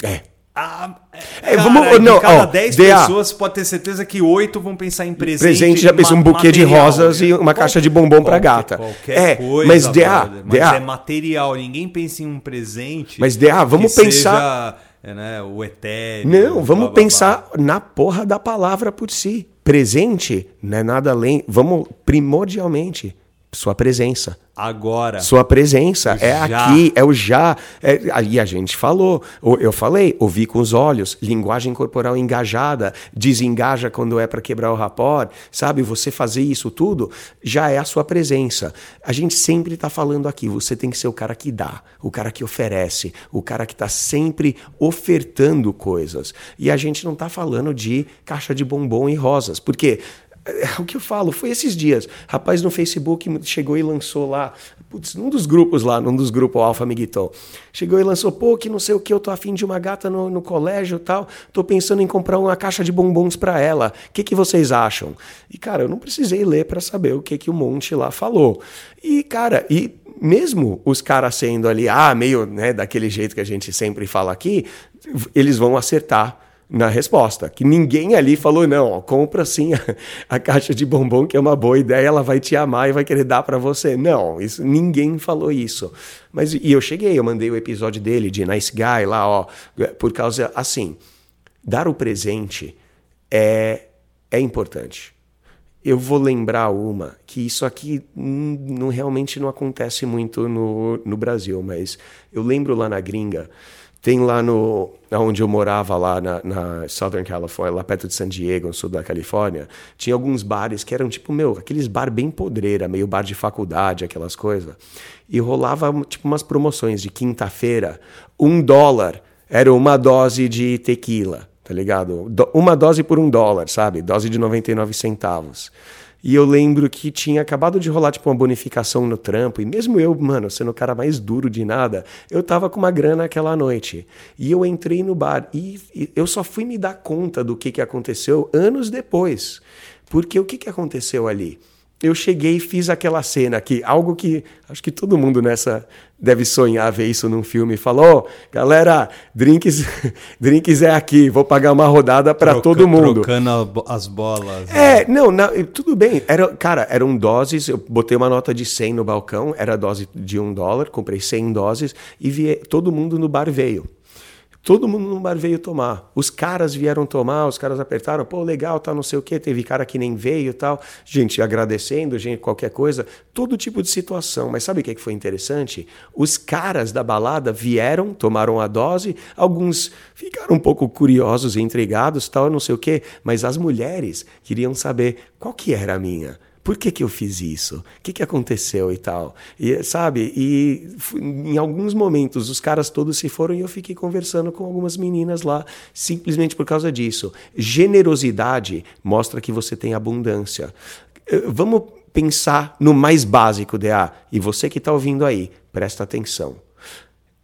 É. Ah, é, cara, vamos, não, cada 10 pessoas pode ter certeza que 8 vão pensar em presente. Presente já pensa um buquê material, de rosas né? e uma caixa de bombom para gata. Qualquer é, coisa, mas DA, mas DA. é material, ninguém pensa em um presente. Mas DA, vamos pensar seja, é, né, o etéreo. Não, vamos blá, blá, pensar blá. na porra da palavra por si. Presente não é nada além, vamos primordialmente sua presença. Agora. Sua presença é aqui, é o já. É, aí a gente falou, eu falei, ouvir com os olhos, linguagem corporal engajada, desengaja quando é para quebrar o rapor, sabe? Você fazer isso tudo já é a sua presença. A gente sempre está falando aqui, você tem que ser o cara que dá, o cara que oferece, o cara que está sempre ofertando coisas. E a gente não está falando de caixa de bombom e rosas, porque É, o que eu falo, foi esses dias. Rapaz no Facebook chegou e lançou lá, putz, num dos grupos lá, num dos grupos Alfa Miguel, chegou e lançou, pô, que não sei o que, eu tô afim de uma gata no, no colégio tal, tô pensando em comprar uma caixa de bombons para ela. O que, que vocês acham? E, cara, eu não precisei ler para saber o que, que o Monte lá falou. E, cara, e mesmo os caras sendo ali, ah, meio né, daquele jeito que a gente sempre fala aqui, eles vão acertar na resposta. Que ninguém ali falou, não, ó, compra sim a, a, caixa de bombom, que é uma boa ideia, ela vai te amar e vai querer dar para você. Não, isso ninguém falou isso. Mas e eu cheguei, eu mandei o episódio dele de Nice Guy lá, ó, por causa assim, dar o presente é é importante. Eu vou lembrar uma que isso aqui não, realmente não acontece muito no, no Brasil, mas eu lembro lá na gringa, tem lá no onde eu morava lá na, na, Southern California, lá perto de San Diego, no sul da Califórnia, tinha alguns bares que eram tipo meu, aqueles bar bem podreira, meio bar de faculdade, aquelas coisas. E rolava tipo umas promoções de quinta-feira, um dólar era uma dose de tequila tá ligado? Uma dose por um dólar, sabe? Dose de 99 centavos. E eu lembro que tinha acabado de rolar tipo uma bonificação no trampo, e mesmo eu, mano, sendo o cara mais duro de nada, eu tava com uma grana aquela noite. E eu entrei no bar e, e eu só fui me dar conta do que, que aconteceu anos depois. Porque o que, que aconteceu ali? Eu cheguei e fiz aquela cena que algo que acho que todo mundo nessa deve sonhar ver isso num filme. Falou, oh, galera, drinks, drinks é aqui, vou pagar uma rodada para todo mundo. Trocando as bolas. É, né? não, não, tudo bem. Era, cara, eram doses. Eu botei uma nota de 100 no balcão, era dose de um dólar, comprei 100 doses e vi, todo mundo no bar veio. Todo mundo no bar veio tomar. Os caras vieram tomar, os caras apertaram, pô, legal, tá, não sei o quê. Teve cara que nem veio tal. Gente agradecendo, gente, qualquer coisa. Todo tipo de situação. Mas sabe o que é foi interessante? Os caras da balada vieram, tomaram a dose. Alguns ficaram um pouco curiosos e intrigados, tal, não sei o quê. Mas as mulheres queriam saber qual que era a minha por que, que eu fiz isso? O que, que aconteceu e tal? E, sabe? E em alguns momentos os caras todos se foram e eu fiquei conversando com algumas meninas lá, simplesmente por causa disso. Generosidade mostra que você tem abundância. Eh, vamos pensar no mais básico, DA. E você que está ouvindo aí, presta atenção.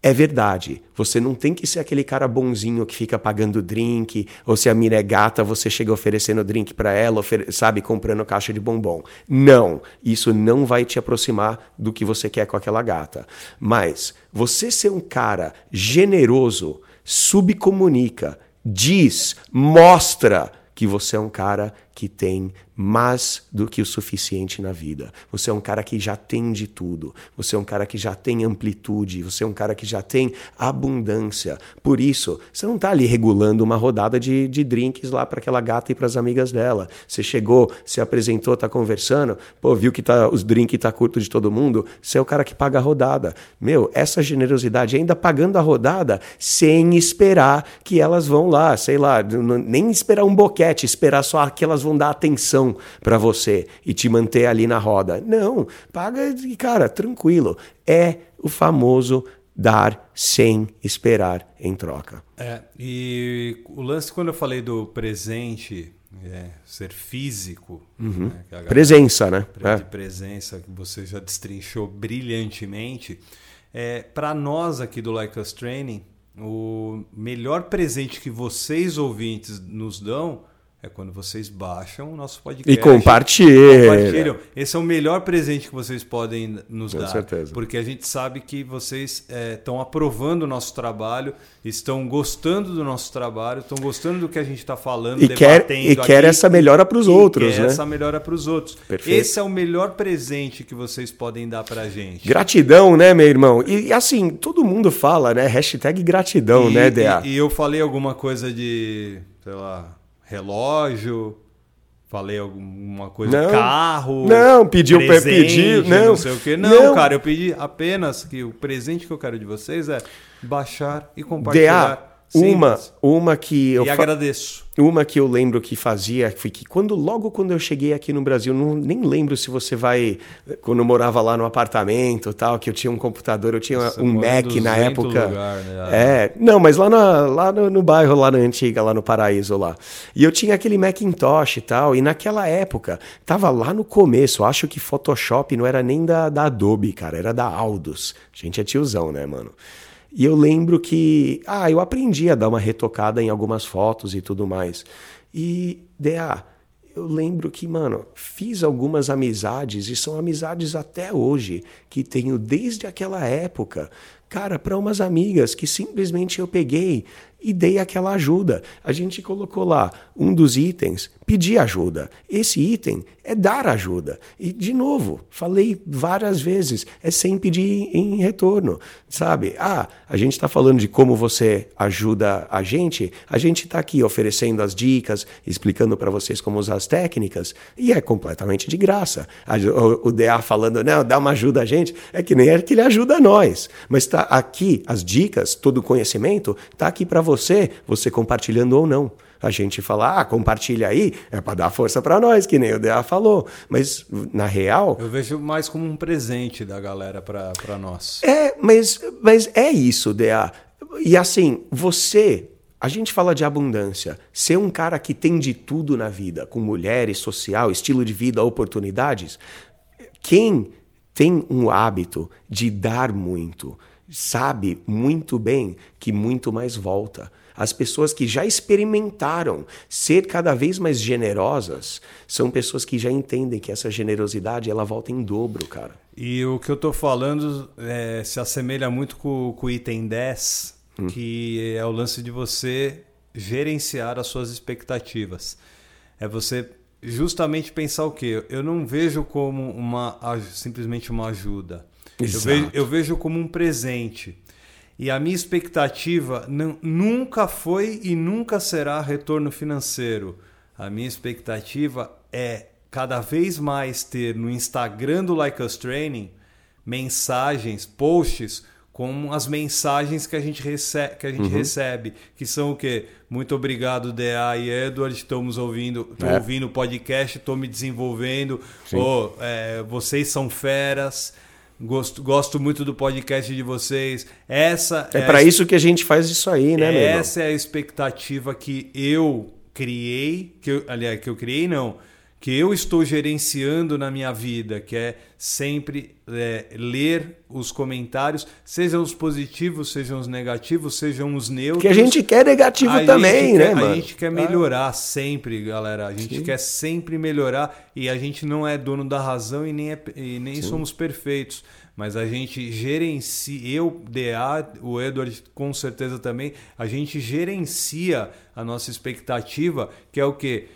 É verdade. Você não tem que ser aquele cara bonzinho que fica pagando drink, ou se a mina é gata, você chega oferecendo drink para ela, sabe, comprando caixa de bombom. Não, isso não vai te aproximar do que você quer com aquela gata. Mas você ser um cara generoso, subcomunica, diz, mostra que você é um cara que tem mais do que o suficiente na vida. Você é um cara que já tem de tudo. Você é um cara que já tem amplitude. Você é um cara que já tem abundância. Por isso, você não está ali regulando uma rodada de, de drinks lá para aquela gata e para as amigas dela. Você chegou, se apresentou, está conversando, pô, viu que tá, os drinks tá curto de todo mundo. Você é o cara que paga a rodada. Meu, essa generosidade, ainda pagando a rodada sem esperar que elas vão lá, sei lá, nem esperar um boquete, esperar só que elas vão dar atenção para você e te manter ali na roda. Não, paga e, cara, tranquilo. É o famoso dar sem esperar em troca. É, e o lance, quando eu falei do presente, é, ser físico, uhum. né, presença, né? De é. presença que você já destrinchou brilhantemente. É, para nós aqui do Like Us Training, o melhor presente que vocês ouvintes nos dão é quando vocês baixam o nosso podcast. E compartilham. compartilham. Esse é o melhor presente que vocês podem nos Com dar. Com certeza. Porque a gente sabe que vocês estão é, aprovando o nosso trabalho, estão gostando do nosso trabalho, estão gostando do que a gente está falando, e quer E quer essa melhora para os outros, quer né? essa melhora para os outros. Perfeito. Esse é o melhor presente que vocês podem dar para a gente. Gratidão, né, meu irmão? E, e, assim, todo mundo fala, né? Hashtag gratidão, e, né, DA? E, e eu falei alguma coisa de, sei lá relógio, falei alguma coisa, não, carro. Não, pediu para pedir, não, não sei o quê. Não, não, cara, eu pedi apenas que o presente que eu quero de vocês é baixar e compartilhar. Uma, Simples. uma que eu E agradeço. Uma que eu lembro que fazia foi que quando logo quando eu cheguei aqui no Brasil, não, nem lembro se você vai quando eu morava lá no apartamento, tal, que eu tinha um computador, eu tinha Você um Mac na 200 época. lugar, né? É, não, mas lá, na- lá no, no bairro, lá na antiga, lá no Paraíso lá. E eu tinha aquele Macintosh e tal, e naquela época tava lá no começo, acho que Photoshop não era nem da, da Adobe, cara, era da Aldus. A gente é tiozão, né, mano? E eu lembro que, ah, eu aprendi a dar uma retocada em algumas fotos e tudo mais. E, DA, eu lembro que, mano, fiz algumas amizades e são amizades até hoje que tenho desde aquela época. Cara, para umas amigas que simplesmente eu peguei e dei aquela ajuda. A gente colocou lá um dos itens, pedir ajuda. Esse item é dar ajuda. E, de novo, falei várias vezes, é sem pedir em retorno, sabe? Ah, a gente está falando de como você ajuda a gente, a gente está aqui oferecendo as dicas, explicando para vocês como usar as técnicas, e é completamente de graça. A- O, DA falando, não, dá uma ajuda a gente, é que nem é que ele ajuda nós. Mas está aqui, as dicas, todo o conhecimento, está aqui para você, você compartilhando ou não. A gente fala, ah, compartilha aí, é para dar força para nós, que nem o DA falou. Mas, na real, Eu vejo mais como um presente da galera pra, pra nós. é, mas, mas é isso, DA. E assim, você. A gente fala de abundância. Ser um cara que tem de tudo na vida, com mulheres, social, estilo de vida, oportunidades. Quem tem um hábito de dar muito, sabe muito bem que muito mais volta. As pessoas que já experimentaram ser cada vez mais generosas são pessoas que já entendem que essa generosidade ela volta em dobro, cara. E o que eu tô falando é, se assemelha muito com, com o item 10, que é o lance de você gerenciar as suas expectativas. É você justamente pensar o quê? Eu não vejo como uma simplesmente uma ajuda. Eu vejo, eu vejo como um presente. E a minha expectativa não- nunca foi e nunca será retorno financeiro. A minha expectativa é cada vez mais ter no Instagram do Like Us Training mensagens, posts com as mensagens que a gente, recebe, que a gente recebe, que são o quê? Muito obrigado, DA e Edward, estamos ouvindo, É. ouvindo o podcast, estou me desenvolvendo, Ô, é, vocês são feras, gosto, gosto muito do podcast de vocês. Essa É a para isso que a gente faz isso aí, né, essa é a expectativa que eu criei, que eu, aliás, que eu criei não, que eu estou gerenciando na minha vida, que é sempre é, ler os comentários, sejam os positivos, sejam os negativos, sejam os neutros. Que a gente quer negativo A também, né, quer- mano? A gente quer melhorar sempre, galera. A gente quer sempre melhorar e a gente não é dono da razão e nem, é- e nem somos perfeitos. Mas a gente gerencia, eu, DA, o Edward com certeza também, a gente gerencia a nossa expectativa, que é o quê?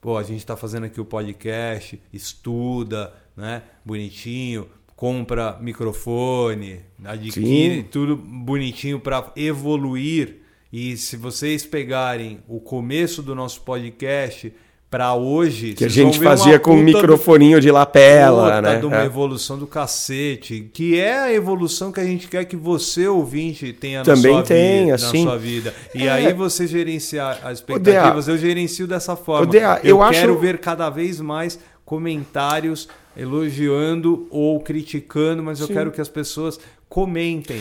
Pô, a gente está fazendo aqui o podcast, estuda, né? Bonitinho, compra microfone, adquire Sim. tudo bonitinho para evoluir. E se vocês pegarem o começo do nosso podcast para hoje, Que a gente fazia com um puta do- microfoninho de lapela, puta né? de uma É. evolução do cacete, que é a evolução que a gente quer que você ouvinte tenha Também na sua tem, vida, assim. na sua vida. E É. aí você gerenciar as expectativas, eu gerencio dessa forma. Eu, eu acho- quero ver cada vez mais comentários elogiando ou criticando, mas eu quero que as pessoas comentem.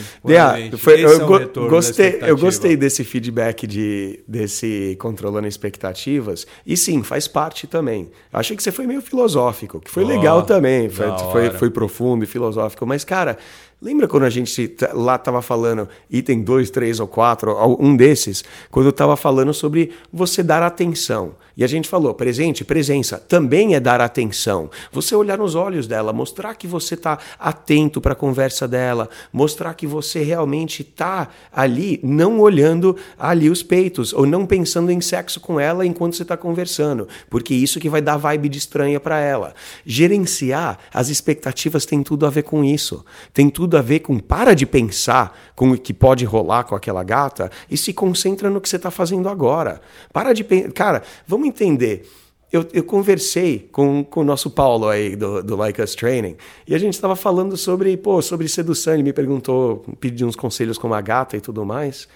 gente. foi- Esse eu, é o go- gostei, eu gostei desse feedback de, desse controlando expectativas. E sim, faz parte também. Achei que você foi meio filosófico, que foi Ó, legal também. Foi, foi, foi profundo e filosófico. Mas, cara, lembra quando a gente lá tava falando item 2, 3 ou 4, um desses, quando eu tava falando sobre você dar atenção. E a gente falou, presente, presença, também é dar atenção. Você olhar nos olhos dela, mostrar que você está atento para a conversa dela, mostrar que você realmente está ali, não olhando ali os peitos, ou não pensando em sexo com ela enquanto você está conversando, porque isso que vai dar vibe de estranha para ela. Gerenciar as expectativas tem tudo a ver com isso. Tem tudo a ver com para de pensar com o que pode rolar com aquela gata e se concentra no que você está fazendo agora. Para de pensar. Cara, vamos entender. Eu, eu conversei com, com o nosso Paulo aí do, do Like Us Training e a gente estava falando sobre, pô, sobre sedução. Ele me perguntou, pediu uns conselhos com uma gata e tudo mais.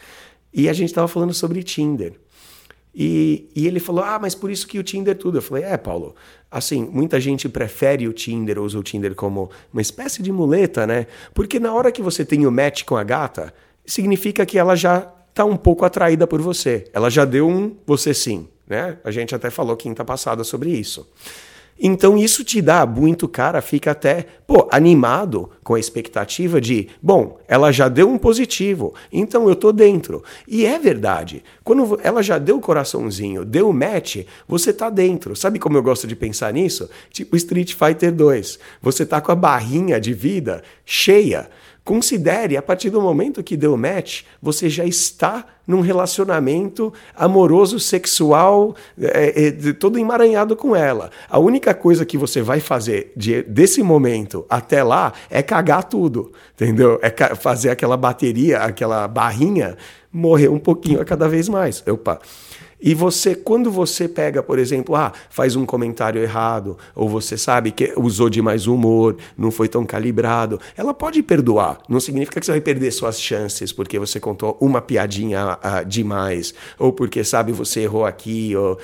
E a gente tava falando sobre Tinder. E, e, ele falou: Ah, mas por isso que o Tinder tudo. Eu falei: É, Paulo, assim, muita gente prefere o Tinder, usa o Tinder como uma espécie de muleta, né? Porque na hora que você tem o match com a gata, significa que ela já tá um pouco atraída por você. Ela já deu um você sim, né? A gente até falou quinta passada sobre isso. Então isso te dá muito cara, fica até, pô, animado com a expectativa de, bom, ela já deu um positivo, então eu tô dentro. E é verdade. Quando ela já deu o coraçãozinho, deu o match, você tá dentro. Sabe como eu gosto de pensar nisso? Tipo Street Fighter 2. Você tá com a barrinha de vida cheia. Considere, a partir do momento que deu match, você já está num relacionamento amoroso, sexual, é, é, todo emaranhado com ela. A única coisa que você vai fazer de, desse momento até lá é cagar tudo, entendeu? É fazer aquela bateria, aquela barrinha morrer um pouquinho a cada vez mais. Opa! E você, quando você pega, por exemplo, ah, faz um comentário errado, ou você sabe que usou de mais humor, não foi tão calibrado, ela pode perdoar. Não significa que você vai perder suas chances porque você contou uma piadinha ah, demais, ou porque, sabe, você errou aqui, ou,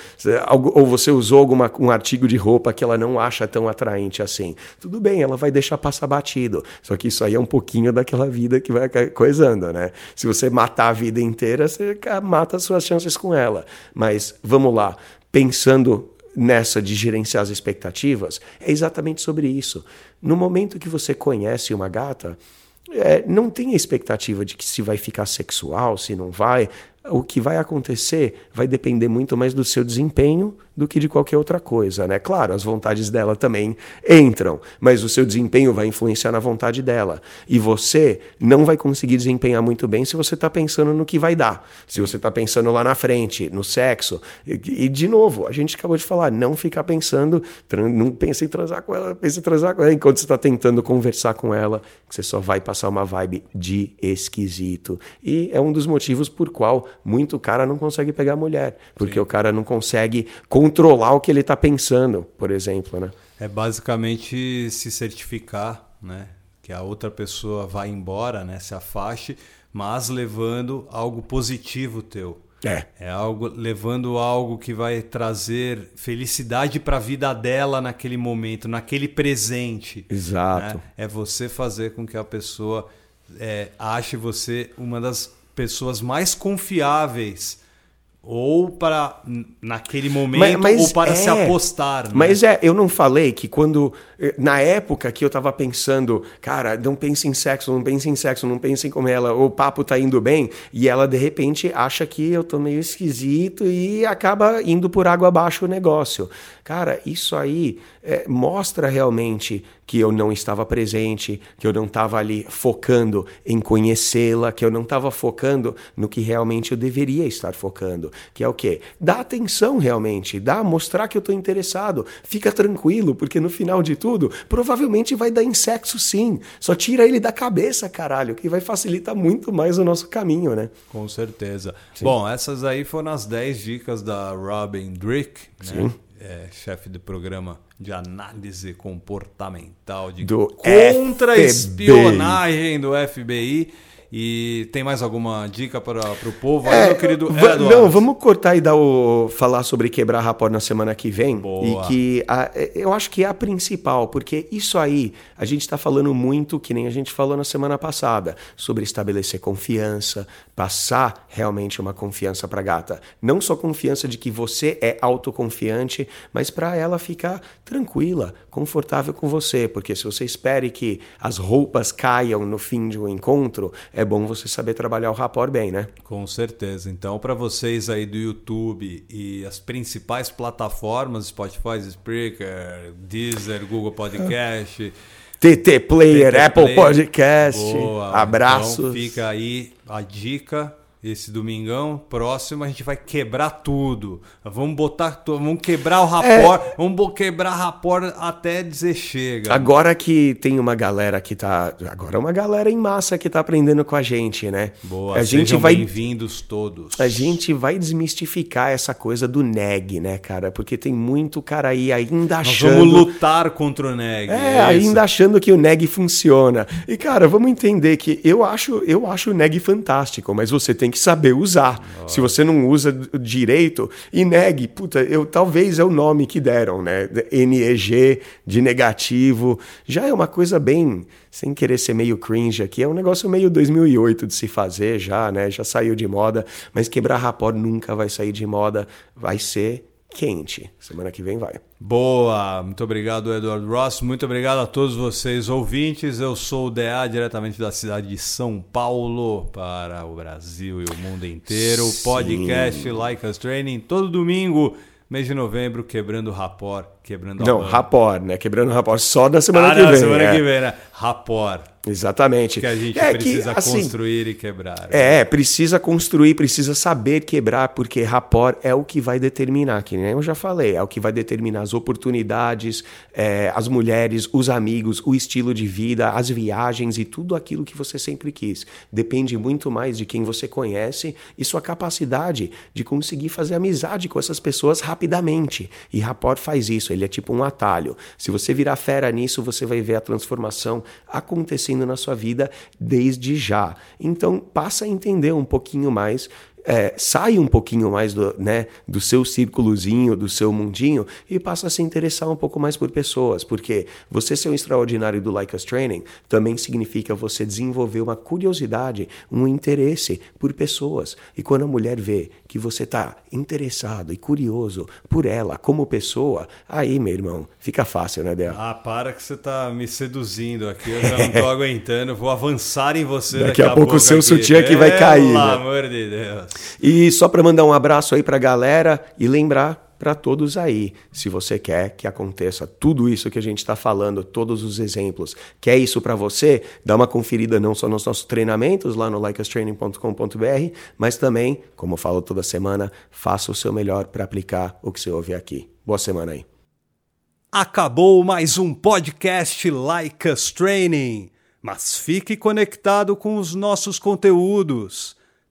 ou você usou alguma, um artigo de roupa que ela não acha tão atraente assim. Tudo bem, ela vai deixar passar batido. Só que isso aí é um pouquinho daquela vida que vai coisando, né? Se você matar a vida inteira, você mata suas chances com ela. Mas vamos lá, pensando nessa de gerenciar as expectativas, é exatamente sobre isso. No momento que você conhece uma gata, é, não tem a expectativa de que se vai ficar sexual, se não vai. O que vai acontecer vai depender muito mais do seu desempenho do que de qualquer outra coisa, né? Claro, as vontades dela também entram, mas o seu desempenho vai influenciar na vontade dela. E você não vai conseguir desempenhar muito bem se você está pensando no que vai dar, se você está pensando lá na frente, no sexo. E, e, de novo, a gente acabou de falar, não ficar pensando, não pense em transar com ela, pense em transar com ela enquanto você está tentando conversar com ela, você só vai passar uma vibe de esquisito. E é um dos motivos por qual muito cara não consegue pegar mulher, porque Sim. o cara não consegue controlar o que ele está pensando, por exemplo, né? É basicamente se certificar, né? Que a outra pessoa vá embora, né? Se afaste, mas levando algo positivo teu. É. É algo levando algo que vai trazer felicidade para a vida dela naquele momento, naquele presente. Exato. Né? É você fazer com que a pessoa é, ache você uma das pessoas mais confiáveis ou para naquele momento mas, mas ou para é, se apostar. Né? Mas é, eu não falei que quando eh, na época que eu tava pensando, cara, não pense em sexo, não pense em sexo, não pense em como ela, o papo tá indo bem e ela de repente acha que eu tô meio esquisito e acaba indo por água abaixo o negócio. Cara, isso aí é, mostra realmente que eu não estava presente, que eu não estava ali focando em conhecê-la, que eu não estava focando no que realmente eu deveria estar focando, que é o quê? Dá atenção realmente, dá mostrar que eu estou interessado, fica tranquilo, porque no final de tudo, provavelmente vai dar em sexo sim, só tira ele da cabeça, caralho, que vai facilitar muito mais o nosso caminho, né? Com certeza. Sim. Bom, essas aí foram as 10 dicas da Robin Drick, né? Sim é, chefe de programa de análise comportamental de contra-espionagem do FBI. E tem mais alguma dica para o povo? É, meu querido Não, vamos cortar e dar o, falar sobre quebrar rapport na semana que vem. Boa. E que a, eu acho que é a principal, porque isso aí a gente está falando muito, que nem a gente falou na semana passada, sobre estabelecer confiança, passar realmente uma confiança para a gata. Não só confiança de que você é autoconfiante, mas para ela ficar tranquila, confortável com você. Porque se você espere que as roupas caiam no fim de um encontro, é bom você saber trabalhar o rapport bem, né? Com certeza. Então, para vocês aí do YouTube e as principais plataformas, Spotify, Spreaker, Deezer, Google Podcast. TT Player, TT Apple Player. Podcast. Boa. Abraços. Então fica aí a dica esse domingão próximo a gente vai quebrar tudo. Vamos botar, vamos quebrar o rapor, é... vamos quebrar rapor até dizer chega. Agora que tem uma galera que tá, agora é uma galera em massa que tá aprendendo com a gente, né? Boa, a gente vai bem-vindos todos. A gente vai desmistificar essa coisa do neg, né, cara? Porque tem muito cara aí ainda achando Nós vamos lutar contra o neg. É, é ainda achando que o neg funciona. E cara, vamos entender que eu acho, eu acho o neg fantástico, mas você tem que que saber usar. Se você não usa direito, e negue, puta, eu talvez é o nome que deram, né? NEG de negativo, já é uma coisa bem, sem querer ser meio cringe aqui, é um negócio meio 2008 de se fazer já, né? Já saiu de moda, mas quebrar rapor nunca vai sair de moda, vai ser quente. Semana que vem vai. Boa, muito obrigado, Edward Ross. Muito obrigado a todos vocês ouvintes. Eu sou o DA, diretamente da cidade de São Paulo, para o Brasil e o mundo inteiro. Sim. Podcast Like Us Training, todo domingo, mês de novembro, quebrando rapor, quebrando Não, rapor, né? Quebrando rapor só da semana ah, que não, vem. semana é. que vem, né? Rapor. Exatamente. Que a gente é precisa que, assim, construir e quebrar. Né? É, precisa construir, precisa saber quebrar, porque rapport é o que vai determinar, que nem eu já falei, é o que vai determinar as oportunidades, é, as mulheres, os amigos, o estilo de vida, as viagens e tudo aquilo que você sempre quis. Depende muito mais de quem você conhece e sua capacidade de conseguir fazer amizade com essas pessoas rapidamente. E rapport faz isso, ele é tipo um atalho. Se você virar fera nisso, você vai ver a transformação acontecendo acontecendo na sua vida desde já. Então, passa a entender um pouquinho mais é, sai um pouquinho mais do, né, do seu círculozinho, do seu mundinho e passa a se interessar um pouco mais por pessoas, porque você ser um extraordinário do Like Us Training também significa você desenvolver uma curiosidade, um interesse por pessoas. E quando a mulher vê que você está interessado e curioso por ela como pessoa, aí, meu irmão, fica fácil, né, Del? Ah, para que você está me seduzindo aqui, eu já não estou aguentando, vou avançar em você daqui, daqui a, pouco. o seu aqui. sutiã que vai cair. Pelo né? amor de Deus. E só para mandar um abraço aí para a galera e lembrar para todos aí, se você quer que aconteça tudo isso que a gente está falando, todos os exemplos, quer isso para você, dá uma conferida não só nos nossos treinamentos lá no likeustraining.com.br, mas também, como eu falo toda semana, faça o seu melhor para aplicar o que você ouve aqui. Boa semana aí. Acabou mais um podcast Like Us Training, mas fique conectado com os nossos conteúdos.